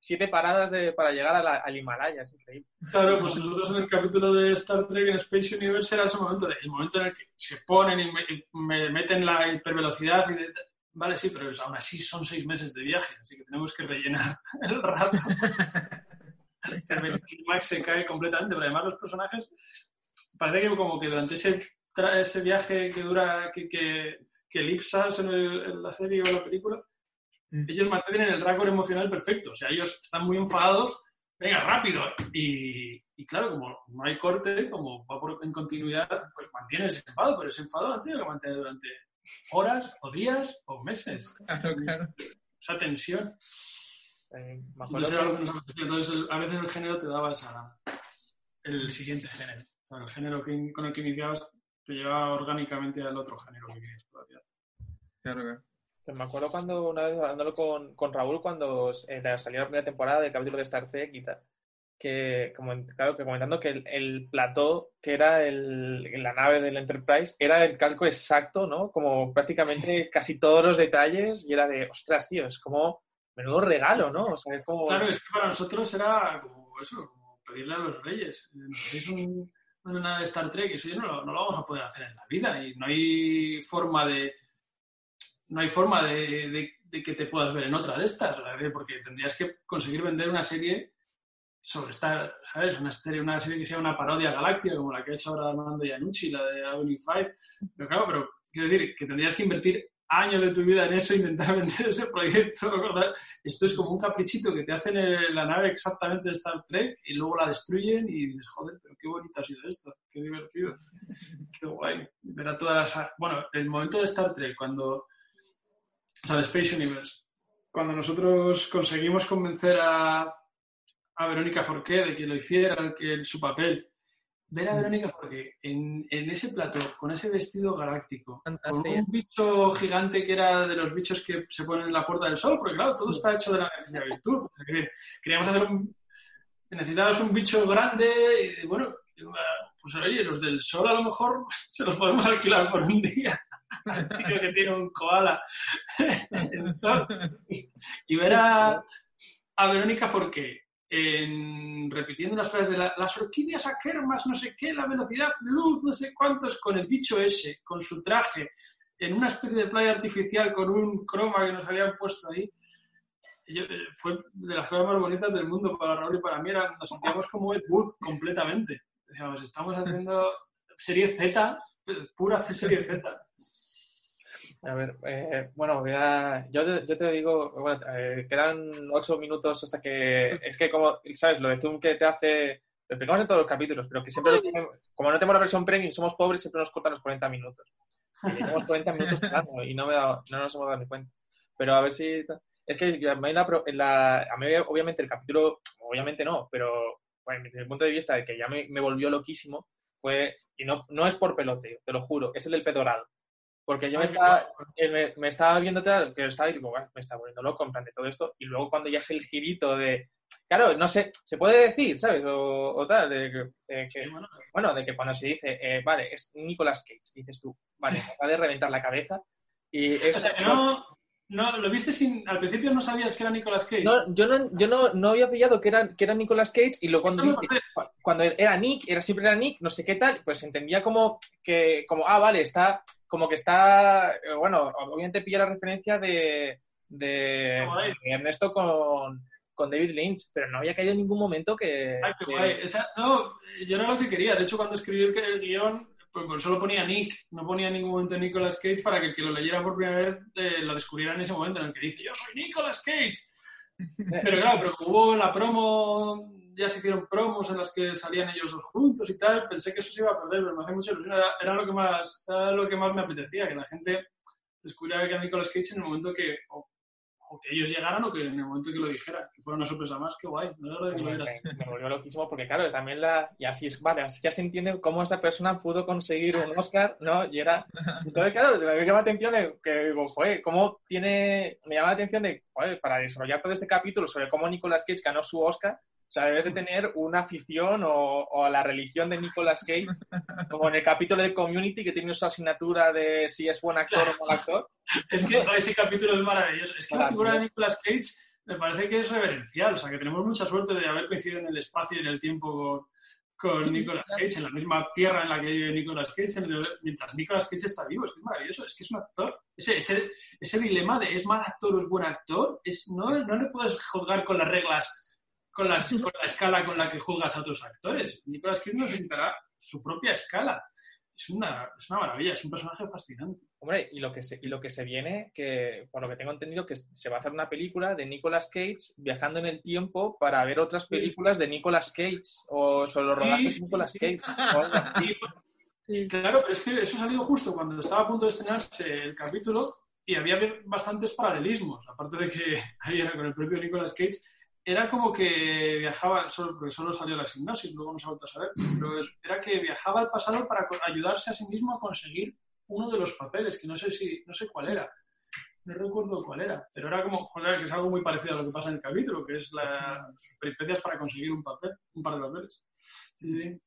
siete, paradas de- para llegar a la- al Himalaya, es increíble. Claro, pues nosotros en el capítulo de Star Trek en Space Universe era ese momento, de- el momento en el que se ponen y me, me meten la hipervelocidad y de- Vale, sí, pero aún así son seis meses de viaje, así que tenemos que rellenar [LAUGHS] el rato. [LAUGHS] el clímax se cae completamente, pero además los personajes parece que como que durante ese, ese viaje que dura, que, que, que elipsas en, el- en la serie o en la película. Ellos mantienen el récord emocional perfecto. O sea, ellos están muy enfadados, venga, rápido. Y, y claro, como no hay corte, como va por, en continuidad, pues mantiene ese enfado, pero ese enfado lo tiene que mantener durante horas o días o meses. Claro, claro. Esa tensión. Eh, Entonces, era que nos. Entonces, a veces el género te daba esa, el siguiente género. O sea, el género que, con el que iniciabas te llevaba orgánicamente al otro género que querías claro, claro. Me acuerdo cuando una vez hablándolo con, con Raúl cuando eh, salió la primera temporada del capítulo de Star Trek y tal, que, como, claro, que comentando que el, el plató que era el, la nave del Enterprise era el calco exacto, ¿no? Como prácticamente casi todos los detalles y era de, ostras, tío, es como menudo regalo, ¿no? O sea, es como... Claro, es que para nosotros era como eso, como pedirle a los reyes. Nos hacéis un, una nave de Star Trek y eso ya no lo, no lo vamos a poder hacer en la vida y no hay forma de no hay forma de, que te puedas ver en otra de estas, porque tendrías que conseguir vender una serie sobre esta, ¿sabes? Una serie, una serie que sea una parodia galáctica, como la que ha hecho ahora Armando Iannucci, la de Avenue 5. Pero claro, pero quiero decir que tendrías que invertir años de tu vida en eso, [LAUGHS] intentar vender ese proyecto. Esto es como un caprichito que te hacen en la nave exactamente de Star Trek y luego la destruyen y dices, joder, pero qué bonito ha sido esto, qué divertido, qué guay. Ver a todas las... Bueno, el momento de Star Trek, cuando... De Space Universe, cuando nosotros conseguimos convencer a, a Verónica Forqué de que lo hiciera, que su papel. Ver a Verónica Forqué en, en ese plató, con ese vestido galáctico, con un bicho gigante que era de los bichos que se ponen en la puerta del sol, porque claro, todo está hecho de la necesidad de virtud. O sea, que queríamos hacer un... Necesitabas un bicho grande y bueno, pues oye, los del sol a lo mejor [LAUGHS] se los podemos alquilar por un día. Tío que tiene un koala. Y ver a, a Verónica Forqué en, repitiendo las frases de la- las orquídeas aquermas, no sé qué, la velocidad luz, no sé cuántos, con el bicho ese, con su traje, en una especie de playa artificial con un croma que nos habían puesto ahí. Eh, fue de las cosas más bonitas del mundo para Raúl y para mí. Era, nos sentíamos como Ed Wood completamente. Decíamos, estamos haciendo serie Z, pura serie Z. A ver, eh, bueno, voy a- yo, te- yo te digo, bueno, eh, quedan ocho minutos hasta que, [LAUGHS] es que como, ¿sabes? Lo de Zoom que te hace, lo explicamos en todos los capítulos, pero que siempre, tenemos- como no tenemos la versión premium, somos pobres, siempre nos cortan los 40 minutos. Y llevamos 40 [LAUGHS] minutos hablando y no, me dado- no nos hemos dado ni cuenta. Pero a ver si... Es que en la- a mí, obviamente, el capítulo, obviamente no, pero bueno, desde el punto de vista de que ya me, me volvió loquísimo, fue, y no, no es por pelote, te lo juro, es el del pedorado. Porque yo me estaba, eh, me, me estaba viendo que estaba y digo, "Bueno, me está volviendo loco en plan de todo esto, y luego cuando ya es el girito de, claro, no sé, se puede decir, ¿sabes? O, o tal, de que, de que- Sí, bueno, de que cuando se dice, eh, vale, es Nicolas Cage, dices tú, vale, me acaba de reventar la cabeza, y [LAUGHS] es- O sea, que no, no, lo viste sin. Al principio no sabías que era Nicolas Cage. No, yo no, yo no, no había pillado que era, que era Nicolas Cage y luego cuando, No, cuando era Nick, era siempre era Nick, no sé qué tal, pues entendía como que, como, ah, vale, está, como que está, eh, bueno, obviamente pilla la referencia de, de, Ernesto con, con David Lynch, pero no había caído en ningún momento que... Ay, qué que-. Esa- no, yo era lo que quería. De hecho, cuando escribí el, el guion, pues, solo ponía Nick, no ponía en ningún momento Nicolas Cage para que el que lo leyera por primera vez eh, lo descubriera en ese momento en el que dice yo soy Nicolas Cage. [LAUGHS] Pero claro, pero hubo la promo, ya se hicieron promos en las que salían ellos dos juntos y tal, pensé que eso se iba a perder, pero me hace mucha ilusión. Era, era lo, que más, era lo que más me apetecía, que la gente descubriera que era Nicolas Cage en el momento que, o, o que ellos llegaran o que en el momento que lo dijeran, que fuera una sorpresa más, qué guay, de que lo me, me volvió loquísimo porque claro, también la... Y así es, vale, así ya se entiende cómo esta persona pudo conseguir un Oscar, ¿no? Y era... Entonces, claro, me llama la atención de que digo, joder, cómo tiene... Me llama la atención de, joder, para desarrollar todo este capítulo sobre cómo Nicolas Cage ganó su Oscar, o sea, debes de tener una afición o, o a la religión de Nicolas Cage, como en el capítulo de Community que tiene su asignatura de si es buen actor o mal actor. Es que ese capítulo es maravilloso. Es que la figura de. Nicolas Cage me parece que es reverencial. O sea, que tenemos mucha suerte de haber coincidido en el espacio y en el tiempo con, con Nicolas Cage, en la misma tierra en la que vive Nicolas Cage, el- mientras Nicolas Cage está vivo. Es que es maravilloso. Es que es un actor. Ese, ese, ese dilema de es mal actor o es buen actor, es, no, no le puedes juzgar con las reglas, con, las, con la escala con la que juzgas a otros actores. Nicolas Cage necesitará su propia escala. Es una, es una maravilla, es un personaje fascinante. Hombre, y lo que se, y lo que se viene, que por lo que tengo entendido, que se va a hacer una película de Nicolas Cage viajando en el tiempo para ver otras películas de Nicolas Cage o sobre los Sí, rodajes de sí, Nicolas sí. Cage. o algo así. Claro, pero es que eso ha salido justo cuando estaba a punto de estrenarse el capítulo y había bastantes paralelismos, aparte de que [LAUGHS] ahí era con el propio Nicolas Cage, era como que viajaba, solo, porque solo salió la sinopsis, luego no se ha vuelto a saber, pero era que viajaba al pasado para ayudarse a sí mismo a conseguir uno de los papeles, que no sé si, no sé cuál era. No recuerdo cuál era, pero era como, joder, que es algo muy parecido a lo que pasa en el capítulo, que es las peripecias para conseguir un papel, un par de papeles. Sí, sí.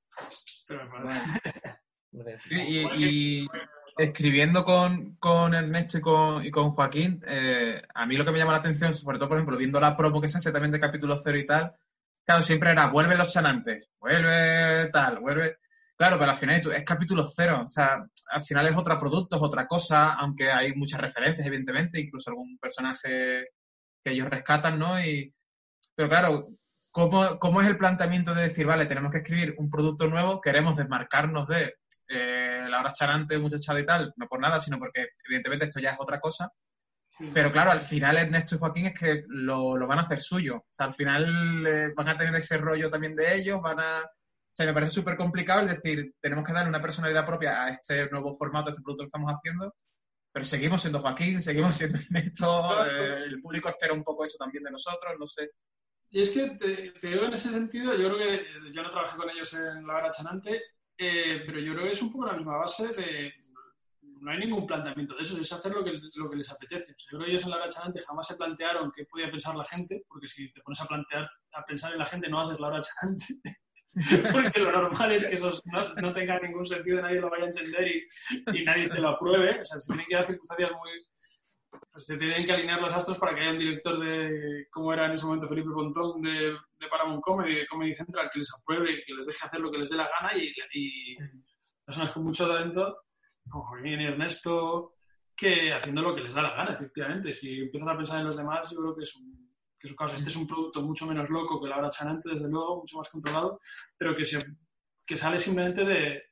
Pero me parece... [LAUGHS] Y, y- y escribiendo con, con Ernesto y con, y con Joaquín, eh, a mí lo que me llama la atención, sobre todo, por ejemplo, viendo la promo que se hace también de capítulo cero y tal, claro, siempre era, vuelven los chanantes, vuelve tal, vuelve... Claro, pero al final es capítulo cero, o sea, al final es otro producto, es otra cosa, aunque hay muchas referencias, evidentemente, incluso algún personaje que ellos rescatan, ¿no? Y, pero claro, ¿cómo, ¿cómo es el planteamiento de decir, vale, tenemos que escribir un producto nuevo, queremos desmarcarnos de eh, la hora charante, muchachada y tal, no por nada, sino porque evidentemente esto ya es otra cosa. Pero claro, al final Ernesto y Joaquín es que lo, lo van a hacer suyo. O sea, al final eh, van a tener ese rollo también de ellos, van a... O sea, me parece súper complicado, es decir, tenemos que darle una personalidad propia a este nuevo formato, a este producto que estamos haciendo, pero seguimos siendo Joaquín, [LAUGHS] seguimos siendo Ernesto, eh, el público espera un poco eso también de nosotros, no sé. Y es que te, te digo en ese sentido, yo creo que yo no trabajé con ellos en la hora chanante, eh, pero yo creo que es un poco la misma base de no hay ningún planteamiento de eso, es hacer lo que, lo que les apetece. Yo creo que ellos en la hora chanante jamás se plantearon qué podía pensar la gente, porque si te pones a plantear a pensar en la gente no haces la hora chanante. [LAUGHS] porque lo normal es que eso no, no tenga ningún sentido, nadie lo vaya a entender y, y nadie te lo apruebe. O sea, se tienen que dar circunstancias muy, pues se tienen que alinear los astros para que haya un director de, como era en ese momento Felipe Pontón, de, de Paramount Comedy, de Comedy Central, que les apruebe y que les deje hacer lo que les dé la gana y, y personas con mucho talento, como Joaquín y Ernesto, que haciendo lo que les da la gana, efectivamente. Si empiezan a pensar en los demás, yo creo que es un, que es un caos. Este es un producto mucho menos loco que la hora chanante, desde luego, mucho más controlado, pero que, se, que sale simplemente de,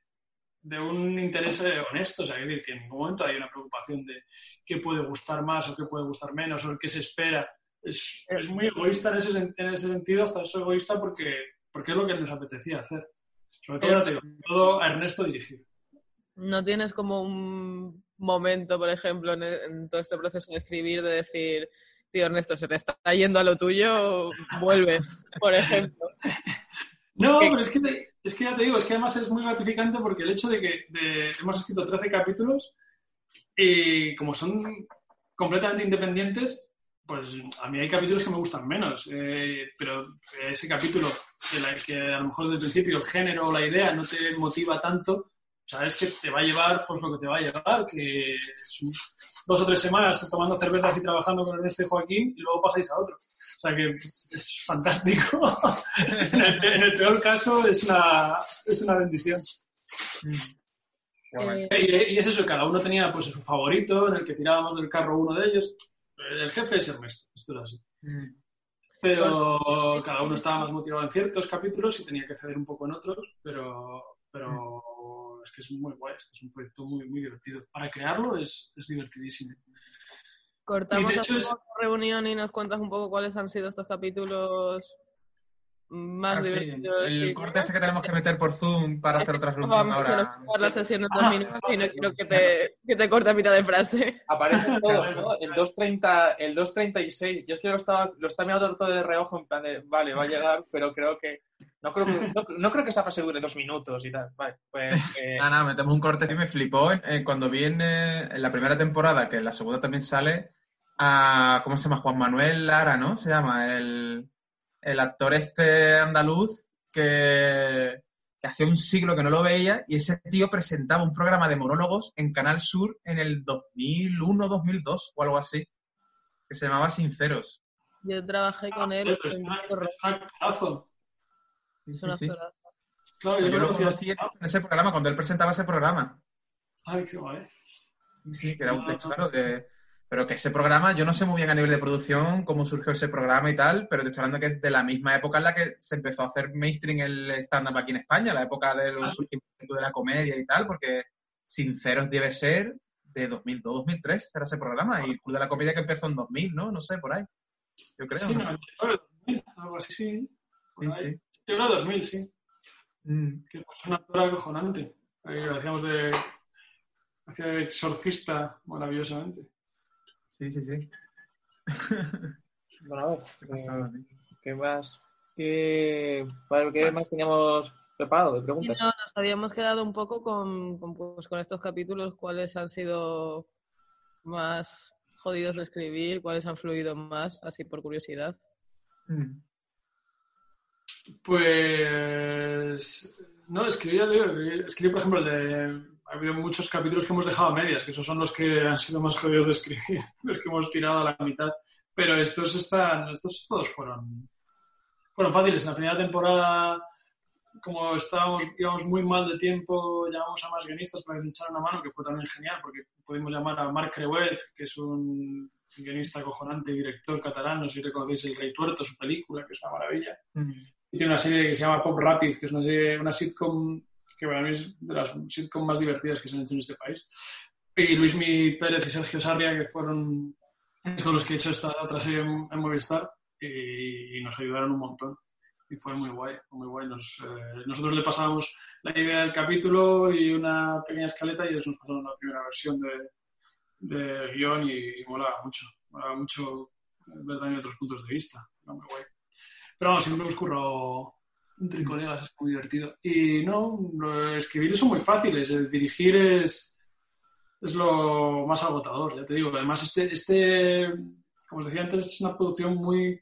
de un interés eh, honesto, o sea, es decir, que en ningún momento hay una preocupación de qué puede gustar más o qué puede gustar menos o qué se espera. Es, es muy egoísta en ese, en ese sentido, hasta es egoísta porque, porque es lo que nos apetecía hacer. Sobre todo, todo a Ernesto dirigido. ¿No tienes como un momento, por ejemplo, en, en todo este proceso de escribir, de decir, tío Ernesto, se te está yendo a lo tuyo, vuelve, por ejemplo. [LAUGHS] No, pero es que, es que ya te digo, es que además es muy gratificante porque el hecho de que hemos escrito 13 capítulos y como son completamente independientes, pues a mí hay capítulos que me gustan menos, eh, pero ese capítulo que, la- que a lo mejor desde el principio el género o la idea no te motiva tanto, sabes que te va a llevar pues lo que te va a llevar, que es dos o tres semanas tomando cervezas y trabajando con Ernesto y Joaquín y luego pasáis a otro. O sea que es fantástico. [LAUGHS] en, el, en el peor caso es una, es una bendición. Eh, Y, y es eso, cada uno tenía pues su favorito, en el que tirábamos del carro uno de ellos. El jefe es Ernesto, esto era así. Pero cada uno estaba más motivado en ciertos capítulos y tenía que ceder un poco en otros, pero, pero es que es muy guay, es un proyecto muy, muy divertido. Para crearlo es, es divertidísimo. Cortamos hacemos es- reunión y nos cuentas un poco cuáles han sido estos capítulos más Ah, sí, divertidos. el y- corte este que tenemos que [LAUGHS] meter por Zoom para hacer otra reunión Vamos, ahora. vamos a la sesión en dos Ah, minutos y no quiero que te, que te corte a mitad de frase. Aparecen [LAUGHS] todos, ¿no? El 2.30, el 2.36. Yo es que lo estaba, lo estaba mirando todo de reojo en plan de, vale, va a llegar, pero creo que, no creo que, no, no creo que esa fase dure dos minutos y tal. Vale, pues, eh, [LAUGHS] Nada, nada, metemos un corte y me flipó eh, cuando vi en, eh, en la primera temporada, que en la segunda también sale, a, ¿cómo se llama? Juan Manuel Lara, ¿no? Se llama, el, el actor este andaluz que, que hacía un siglo que no lo veía y ese tío presentaba un programa de monólogos en Canal Sur en el 2001-2002 o algo así, que se llamaba Sinceros. Yo trabajé con él Pero es en. Sí. Claro, Yo lo conocía- conocí en ese programa, cuando él presentaba ese programa. Ay, qué guay. Sí, sí, que era un texto, claro, de... Pero que ese programa, yo no sé muy bien a nivel de producción cómo surgió ese programa y tal, pero te estoy hablando que es de la misma época en la que se empezó a hacer mainstream el stand-up aquí en España, la época de los últimos tiempos de la comedia y tal, porque Sinceros debe ser de 2002-2003, era ese programa, y el Club de la Comedia que empezó en 2000, ¿no? No sé, por ahí. Yo creo. Sí, no sé. 99, 2000, algo así, sí. Por Sí, ahí. sí. Yo creo 2000, sí. Mm, Que es una actora acojonante. Ahí lo hacíamos de... Hacía de exorcista maravillosamente. sí, sí, sí. bueno, [LAUGHS] pasada, tío. eh, ¿qué más? ¿Qué, ¿qué más teníamos preparado de preguntas? no, nos habíamos quedado un poco con, con, pues, con estos capítulos, cuáles han sido más jodidos de escribir, cuáles han fluido más, así por curiosidad. Mm. Pues no, escribí, escribí, por ejemplo, el de. Ha habido muchos capítulos que hemos dejado a medias, que esos son los que han sido más jodidos de escribir, [LAUGHS] los que hemos tirado a la mitad. Pero estos están, estos todos fueron, fueron fáciles. En la primera temporada, como estábamos, íbamos muy mal de tiempo, llamamos a más guionistas para que nos echaran una mano, que fue también genial, porque pudimos llamar a Marc Creuet, que es un guionista acojonante y director catalán, no sé si reconocéis El Rey Tuerto, su película, que es una maravilla. Mm. Y tiene una serie que se llama Pop Rapid, que es una, serie, una sitcom que para mí es de las sitcom más divertidas que se han hecho en este país. Y Luismi Pérez y Sergio Sarria, que fueron con los que he hecho esta otra serie en, en Movistar, y, y nos ayudaron un montón. Y fue muy guay, muy guay. Nos, eh, nosotros le pasábamos la idea del capítulo y una pequeña escaleta y ellos nos pasaron la primera versión de, de guion y, y molaba mucho. Molaba mucho ver también otros puntos de vista. Era muy guay. Pero vamos, siempre hemos currado entre colegas, es muy divertido. Y no, escribir son muy fáciles, el dirigir es, es lo más agotador, ya te digo. Además, este, este, como os decía antes, es una producción muy.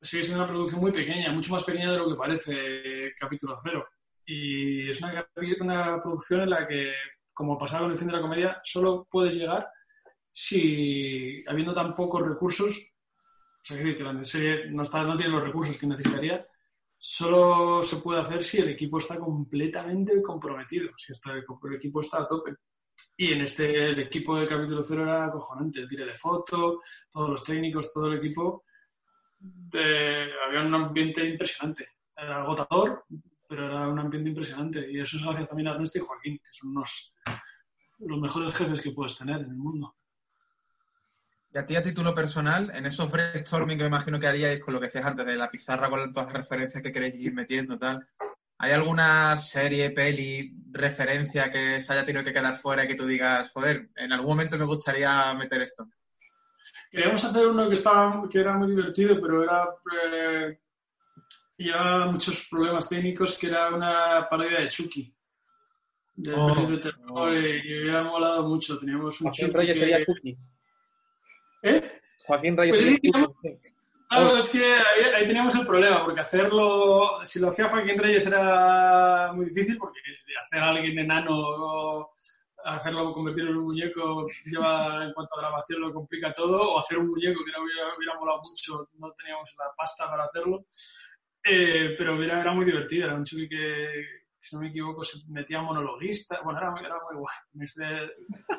Sigue siendo una producción muy pequeña, mucho más pequeña de lo que parece capítulo cero. Y es una, una producción en la que, como pasaba con el fin de la comedia, solo puedes llegar si, habiendo tan pocos recursos, o sea, que la serie no, está, no tiene los recursos que necesitaría, solo se puede hacer si el equipo está completamente comprometido, si está, el equipo está a tope. Y en este, el equipo de capítulo cero era acojonante, el tire de foto, todos los técnicos, todo el equipo, de- había un ambiente impresionante. Era agotador, pero era un ambiente impresionante. Y eso es gracias también a Ernesto y Joaquín, que son unos, los mejores jefes que puedes tener en el mundo. Y a ti, a título personal, en esos brainstorming que me imagino que haríais con lo que decías antes de la pizarra con todas las referencias que queréis ir metiendo, tal, ¿hay alguna serie, peli, referencia que se haya tenido que quedar fuera y que tú digas, joder, en algún momento me gustaría meter esto? Queríamos hacer uno que, estaba, que era muy divertido, pero era eh, llevaba muchos problemas técnicos, que era una parodia de Chucky. De Oh, de terror, y me hubiera molado mucho. Teníamos un Chucky que- sería Cookie. ¿Eh? Joaquín Reyes Pues sí. Claro, es que ahí, ahí teníamos el problema, porque hacerlo, si lo hacía Joaquín Reyes era muy difícil, porque hacer a alguien enano o hacerlo convertirlo en un muñeco lleva, en cuanto a grabación, lo complica todo, o hacer un muñeco que no hubiera, hubiera molado mucho, no teníamos la pasta para hacerlo, Eh, pero era, era muy divertido, era un Chucky que, si no me equivoco, se metía monologuista, bueno, era, muy- era muy guay, es de,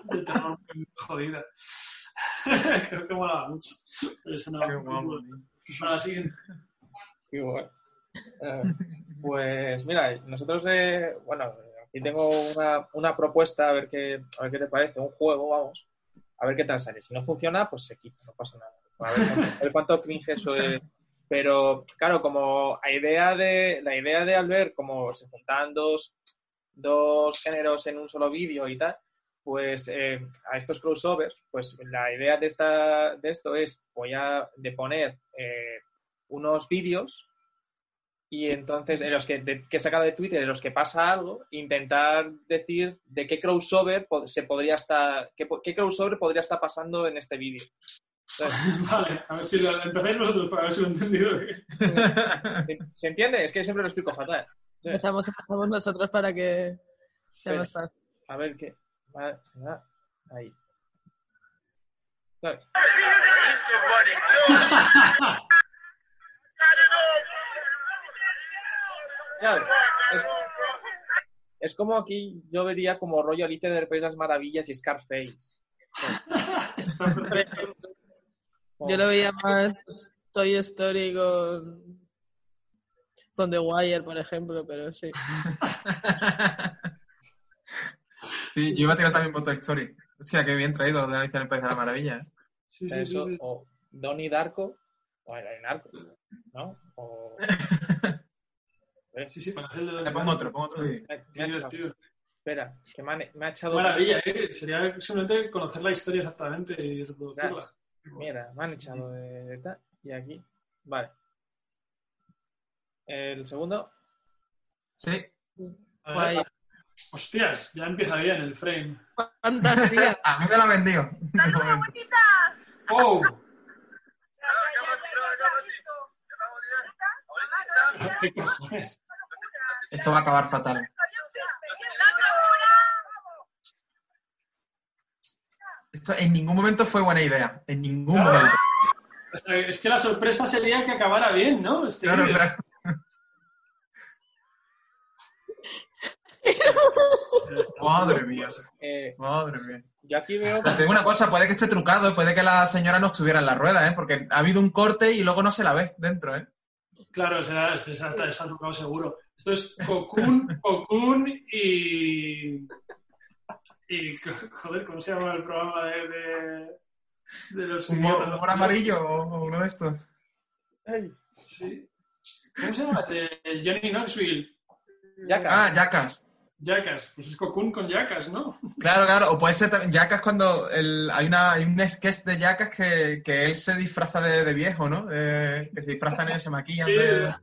de terror muy jodida. [LAUGHS] Creo que molaba mucho. Pero eso no, Qué guapo, para la siguiente. Qué guay. Eh, pues mira, nosotros, eh, bueno, aquí tengo una, una propuesta, a ver, qué, a ver qué te parece, un juego, vamos, a ver qué tal sale. Si no funciona, pues se quita, no pasa nada. A ver, cuánto- a ver cuánto cringe eso es. Pero, claro, como la idea de, la idea de Albert, como se juntan dos, dos géneros en un solo vídeo y tal, pues eh, a estos crossovers, pues la idea de, esta, de esto es, voy a de poner eh, unos vídeos y entonces en los que, de- que he sacado de Twitter, en los que pasa algo, intentar decir de qué crossover se podría estar, qué, qué crossover podría estar pasando en este vídeo. [LAUGHS] Vale, a ver si lo empezáis vosotros para ver si lo he entendido bien. ¿se, se entiende? Es que siempre lo explico fatal. Empezamos, empezamos nosotros para que sea más fácil. A ver qué. Va- va- Ahí. Es, es como aquí yo vería como rollo Alicia de las Maravillas y Scarface. Yo lo veía más Toy Story con, con The Wire, por ejemplo, pero sí. [LAUGHS] Sí, yo iba a tirar también por Toy Story. O sea, qué bien traído de Alicia en el País de la Maravilla. ¿eh? Sí, sí, sí, Eso, sí. o Donnie Darko, o el Narco, ¿no? O... [LAUGHS] Sí, sí, para hacer el Le pongo otro, pongo otro vídeo. Ha. Espera, que me, han- me ha echado... Maravilla, ¿eh? Sería simplemente conocer la historia exactamente y reproducirla. Mira, me han echado de, de tal y aquí. Vale. El segundo. Sí. A ver, Guay. Hostias, ya empieza bien el frame. Fantasía. A mí me la ha vendido. De momento. ¡Oh! ¿Qué cojones? Esto va a acabar fatal. Esto en ningún momento fue buena idea. En ningún Claro. momento. Es que la sorpresa sería que acabara bien, ¿no? Este Claro, vídeo. claro. [LAUGHS] Madre mía. Eh, Madre mía. yo aquí veo. Pero te digo una cosa, puede que esté trucado, puede que la señora no estuviera en la rueda, ¿eh? Porque ha habido un corte y luego no se la ve dentro, ¿eh? Claro, este se ha se ha trucado seguro. Esto es Cocoon, Cocoon y. Y, joder, ¿cómo se llama el programa de, de, de los Humor, humor amarillo o, o uno de estos. Ay, Sí. ¿Cómo se llama? De Johnny Knoxville. Jackass. Ah, Jackass. Jackass. Pues es Cocoon con Jackass, ¿no? [LAUGHS] Claro, claro. O puede ser también Jackass cuando el- hay, una, hay un sketch de Jackass que, que él se disfraza de, de viejo, ¿no? De- que se disfrazan ellos, se maquillan. Sí. de-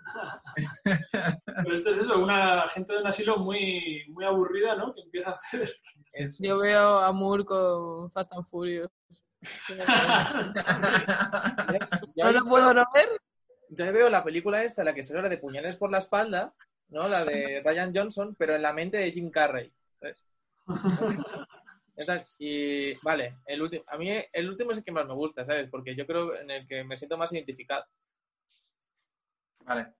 Pero esto es eso, una gente de un asilo muy, muy aburrida, ¿no? Que empieza a hacer. [LAUGHS] Es- Yo veo a Moore con Fast and Furious. [LAUGHS] ya- No lo puedo no ver. Yo veo la película esta, la que se habla de puñales por la espalda, ¿no? La de Ryan Johnson, pero en la mente de Jim Carrey. ¿sabes? [LAUGHS] Entonces, y vale, el último, a mí el último es el que más me gusta, ¿sabes? Porque yo creo en el que me siento más identificado. Vale.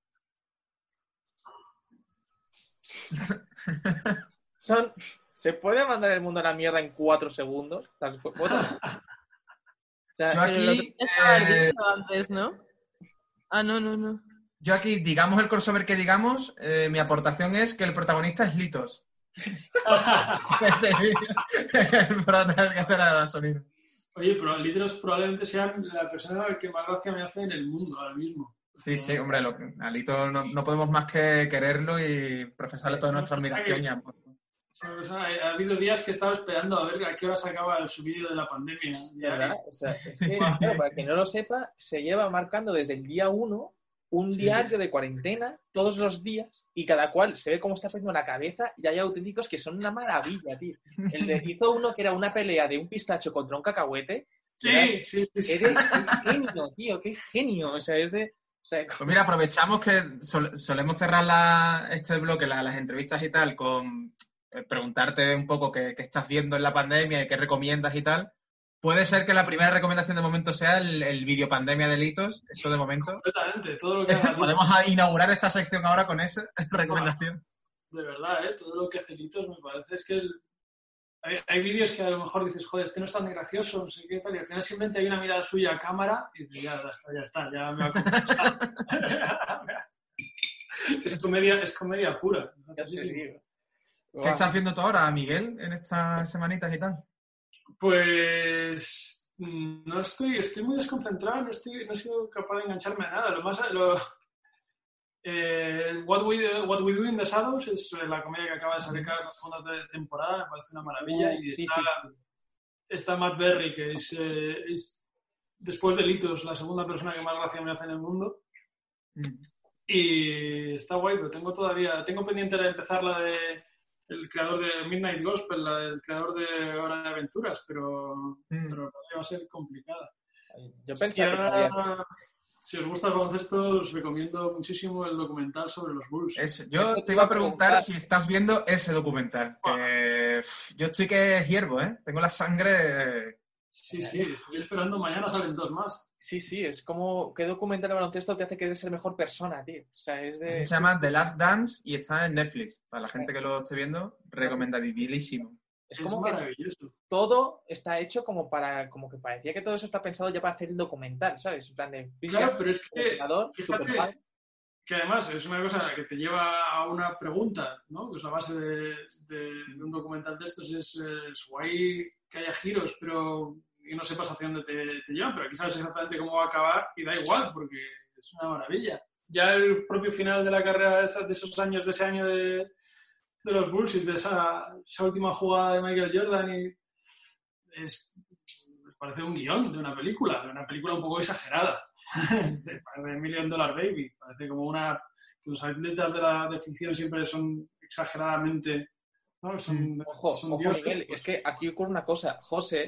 [LAUGHS] Son, ¿Se puede mandar el mundo a la mierda en cuatro segundos? ¿Las fotos? O sea, Yo lo que eh, diciendo antes, ¿no? Ah, no, no, no. Yo aquí, digamos el crossover que digamos, eh, mi aportación es que el protagonista es Litos. [LAUGHS] [LAUGHS] El prota que hace la gasolina. Oye, pero Litros probablemente sea la persona que más gracia me hace en el mundo ahora mismo. Sí, sí, hombre, lo, a Litos no, no podemos más que quererlo y profesarle toda nuestra admiración. y amor. ¿Sabes? Ha, ha habido días que he estado esperando a ver a qué hora se acaba su vídeo de la pandemia. ¿Verdad? O sea, es que, claro, para quien no lo sepa, se lleva marcando desde el día uno un Sí, diario de cuarentena todos los días y cada cual se ve cómo está poniendo la cabeza y hay auténticos que son una maravilla, tío. El de hizo uno que era una pelea de un pistacho contra un cacahuete. Sí, sí, sí. sí. Es de qué genio, tío, qué genio. O sea, es de. O sea, Pues mira, aprovechamos que sol- solemos cerrar la- este bloque, la- las entrevistas y tal, con eh, preguntarte un poco qué, qué estás viendo en la pandemia y qué recomiendas y tal. Puede ser que la primera recomendación de momento sea el, el vídeo pandemia delitos, eso de momento. Completamente, todo lo que [LAUGHS] Podemos a- inaugurar esta sección ahora con esa [LAUGHS] recomendación. de verdad, ¿eh? todo lo que hace Litos me parece es que el- hay, hay vídeos que a lo mejor dices, joder, este no es tan gracioso, no sé qué tal, y al final simplemente hay una mirada suya a cámara y dices, ya, ya está, ya está, ya me ha compensado. [LAUGHS] es, comedia, es comedia pura. te Sí, sí. ¿Qué estás haciendo tú ahora, Miguel, en estas semanitas y tal? Pues mm, no estoy, estoy muy desconcentrado, no, estoy, no he sido capaz de engancharme a nada. Lo más, lo, eh, What, We, What We Do in the Shadows es la comedia que acaba de salir la segunda te- temporada, me parece una maravilla. y está, está Matt Berry, que es, eh, es, después de Litos, la segunda persona que más gracia me hace en el mundo. Mm. Y está guay, pero tengo todavía, tengo pendiente de empezar la de el creador de Midnight Gospel, la del creador de Hora de Aventuras, pero, Mm. pero va a ser complicada. Yo pensaba que podía- si os gusta el baloncesto, os recomiendo muchísimo el documental sobre los Bulls. Es- yo te iba a preguntar si estás viendo ese documental. Que, pff, yo estoy que hiervo, ¿eh? Tengo la sangre... Sí, sí, estoy esperando. Mañana salen dos más. Sí, sí, es como que documentar el baloncesto te hace querer ser mejor persona, tío. O sea, es de. Se llama The Last Dance y está en Netflix. Para la gente que lo esté viendo, recomendadísimo. Es Es como que maravilloso. todo está hecho como para. Como que parecía que todo eso está pensado ya para hacer el documental, ¿sabes? En plan de. Claro, pero es que, fíjate, que además es una cosa que te lleva a una pregunta, ¿no? Que es la base de, de- de un documental de estos, es, es guay que haya giros, pero y no sepas hacia dónde te, te llevan, pero aquí sabes exactamente cómo va a acabar y da igual, porque es una maravilla. Ya el propio final de la carrera de, de esos años, de ese año de, de los Bulls y de esa, esa última jugada de Michael Jordan y es parece un guion de una película, de una película un poco exagerada. [LAUGHS] Este, parece Million Dollar Baby, parece como una... que los atletas de la de ficción siempre son exageradamente... ¿no? Son, Ojo, son ojo, Miguel, pues. es que aquí ocurre una cosa. José,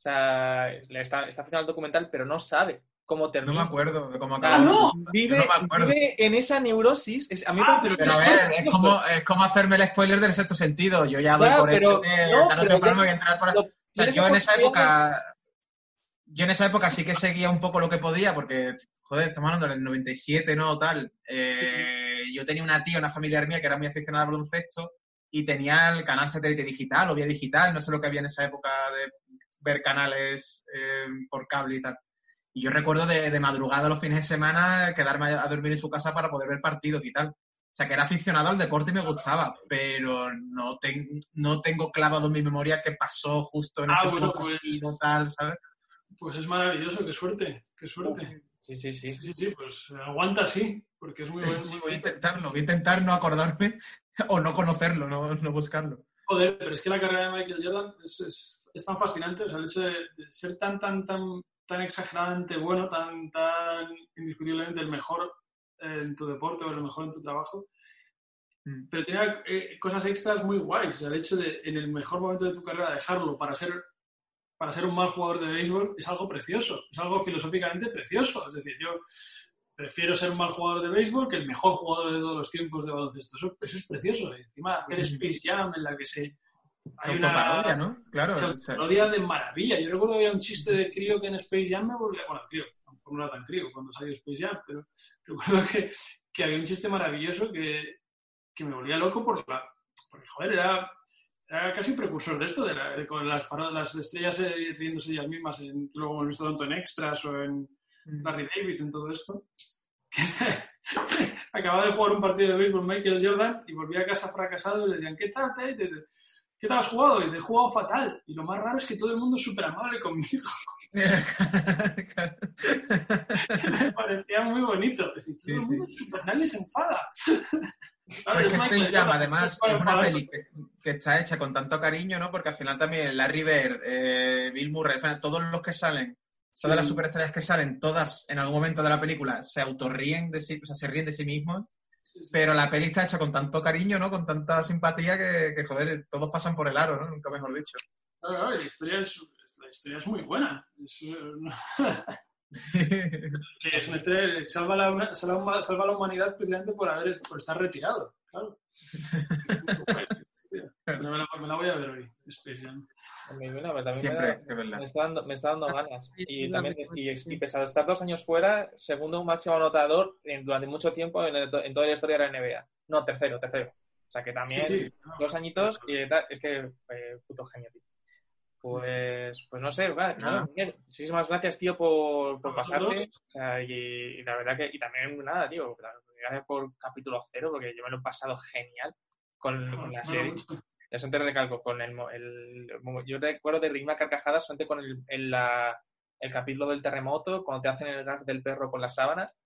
o sea, le está, está haciendo el documental, pero no sabe cómo No termina. me acuerdo de cómo Ah, acaba. no, Vive, no me acuerdo. vive en esa neurosis. Es, a mí me Ah, parece- Pero a ver, es como, es como hacerme el spoiler del sexto sentido. Yo ya doy Ya, por pero- hecho que no, tarde o pero temprano ya- me voy a entrar por ahí. lo- O sea, yo en esa época, yo en esa época sí que seguía un poco lo que podía, porque, joder, estamos hablando del 97, ¿no? Tal. Eh, Yo tenía una tía, una familiar mía que era muy aficionada al baloncesto y tenía el canal satélite digital o vía digital, no sé lo que había en esa época de ver canales eh, por cable y tal. Y yo recuerdo de, de madrugada los fines de semana quedarme a, dormir en su casa para poder ver partidos y tal. O sea, que era aficionado al deporte y me gustaba, pero no, ten- no tengo clavado en mi memoria qué pasó justo en Ah, ese bueno, pues- partido, tal, ¿sabes? Pues es maravilloso, qué suerte, qué suerte. Sí, sí, sí. Sí, sí, sí, pues aguanta así, porque es muy bueno. Sí, voy a intentarlo, voy a intentar no acordarme [LAUGHS] o no conocerlo, no, no buscarlo. Joder, pero es que la carrera de Michael Jordan es, es- es tan fascinante, o sea, el hecho de, de ser tan, tan, tan, tan exageradamente bueno, tan, tan indiscutiblemente el mejor en tu deporte o el mejor en tu trabajo, Mm. pero tenía eh, cosas extras muy guays, o sea, el hecho de en el mejor momento de tu carrera dejarlo para ser, para ser un mal jugador de béisbol es algo precioso, es algo filosóficamente precioso, es decir, yo prefiero ser un mal jugador de béisbol que el mejor jugador de todos los tiempos de baloncesto, eso, eso es precioso, y encima hacer. Space Jam en la que se... Se autoparodia, ¿no? Claro. se parodia de maravilla. Yo recuerdo que había un chiste de crío que en Space Jam me volvía. Bueno, crío, tampoco no era tan crío cuando salió Space Jam, pero [LAUGHS] recuerdo que, que había un chiste maravilloso que, que me volvía loco por la. Porque, joder, era, era casi precursor de esto, de, la- de con las, las estrellas eh, riéndose ellas mismas, en, luego hemos visto tanto en extras o en mm. Larry David, en todo esto. [LAUGHS] Que acababa de jugar un partido de béisbol Michael Jordan y volvía a casa fracasado y le decían, ¿qué tal? ¿Qué tal has jugado? Y he jugado fatal. Y lo más raro es que todo el mundo es súper amable conmigo. [LAUGHS] Me parecía muy bonito. Es decir, todo el Sí, sí. mundo, pues nadie se enfada. [LAUGHS] Claro, es que Michael además, es una peli que, que está hecha con tanto cariño, ¿no? Porque al final también Larry Bird, eh, Bill Murray, todos los que salen, todas las superestrellas que salen, todas en algún momento de la película se autorríen de sí, o sea, se ríen de sí mismos, Sí, sí. pero la peli está hecha con tanto cariño, ¿no? Con tanta simpatía que, que, joder, todos pasan por el aro, ¿no? Nunca mejor dicho. Claro, y la historia es, la historia es muy buena. Es, eh, que [LAUGHS] es una historia que salva la, salva, salva la humanidad precisamente por, haber, por estar retirado. Claro. [LAUGHS] Me la, me la voy a ver hoy. Space Jam. Bueno, me Siempre, da-. Me está dando, me está dando ganas. [LAUGHS] Y también, y, y pese a estar dos años fuera, segundo máximo anotador en- durante mucho tiempo en, el- en toda la historia de la NBA. No, tercero, tercero. O sea que también Sí, sí, no. dos añitos y tal, es que eh, puto genio, tío. Pues, pues no sé, vale, Nada. Miguel, muchísimas gracias, tío, por, por pasarte. O sea, y, y la verdad que, y también nada, tío, gracias por capítulo cero, porque yo me lo he pasado genial con, con la serie. Eso te recalco, con el, el, yo recuerdo de reírme a carcajadas solamente con el, el, la- el capítulo del terremoto, cuando te hacen el gas del perro con las sábanas.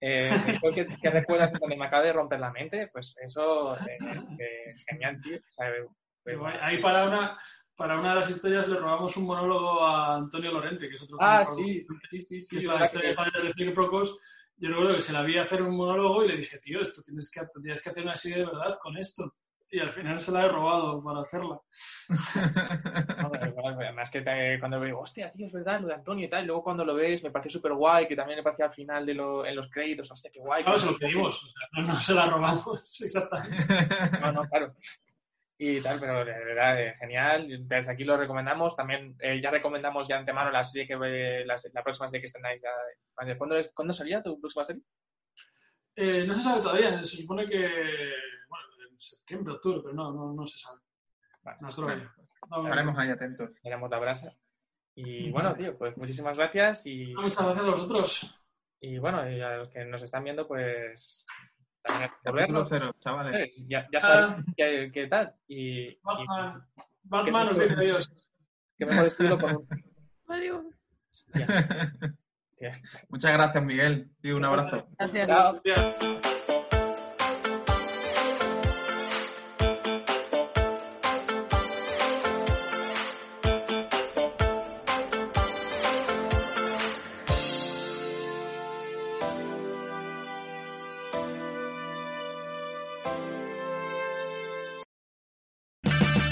Eh, [LAUGHS] que, que recuerdas cuando me acaba de romper la mente, pues eso, eh, eh, genial, tío. O sea, [LAUGHS] pues, Ahí para una, para una de las historias le robamos un monólogo a Antonio Lorente, que es otro ah, sí, sí, sí, sí. Es la historia que- de Procos, yo recuerdo que se la vi hacer un monólogo y le dije, tío, esto tienes que, tendrías que hacer una serie de verdad con esto. Y al final se la he robado para hacerla. [LAUGHS] No, igual, Además que te- cuando veo, hostia, tío, es verdad, lo de Antonio y tal, y luego cuando lo ves me pareció súper guay, que también me parecía al final de lo, en los créditos, hostia, qué guay. Claro, se lo pedimos, o sea, no, no se la robamos, [LAUGHS] exactamente. No, no, claro. Y tal, pero de verdad, eh, genial. Desde aquí lo recomendamos. También eh, ya recomendamos ya antemano la serie que ve, la, la próxima serie que estrenáis. Ya, ¿Cuándo, es- ¿Cuándo salía tu próxima serie? Eh, no se sabe todavía, se supone que, septiembre, octubre, pero no, no, no se sabe. Vale. No, [LAUGHS] Estaremos ahí atentos. Miramos la brasa. Y [LAUGHS] bueno, tío, pues muchísimas gracias. Y, Muchas gracias a vosotros. y bueno, y a los que nos están viendo, pues. También Capítulo cero, chavales. Eh, Ya, ya sabes Ah. qué, qué tal. Y, y Batman, Batman nos dice adiós. qué mejor estilo por un. Adiós. [LAUGHS] Muchas gracias, Miguel. Y un abrazo. Gracias. Chao.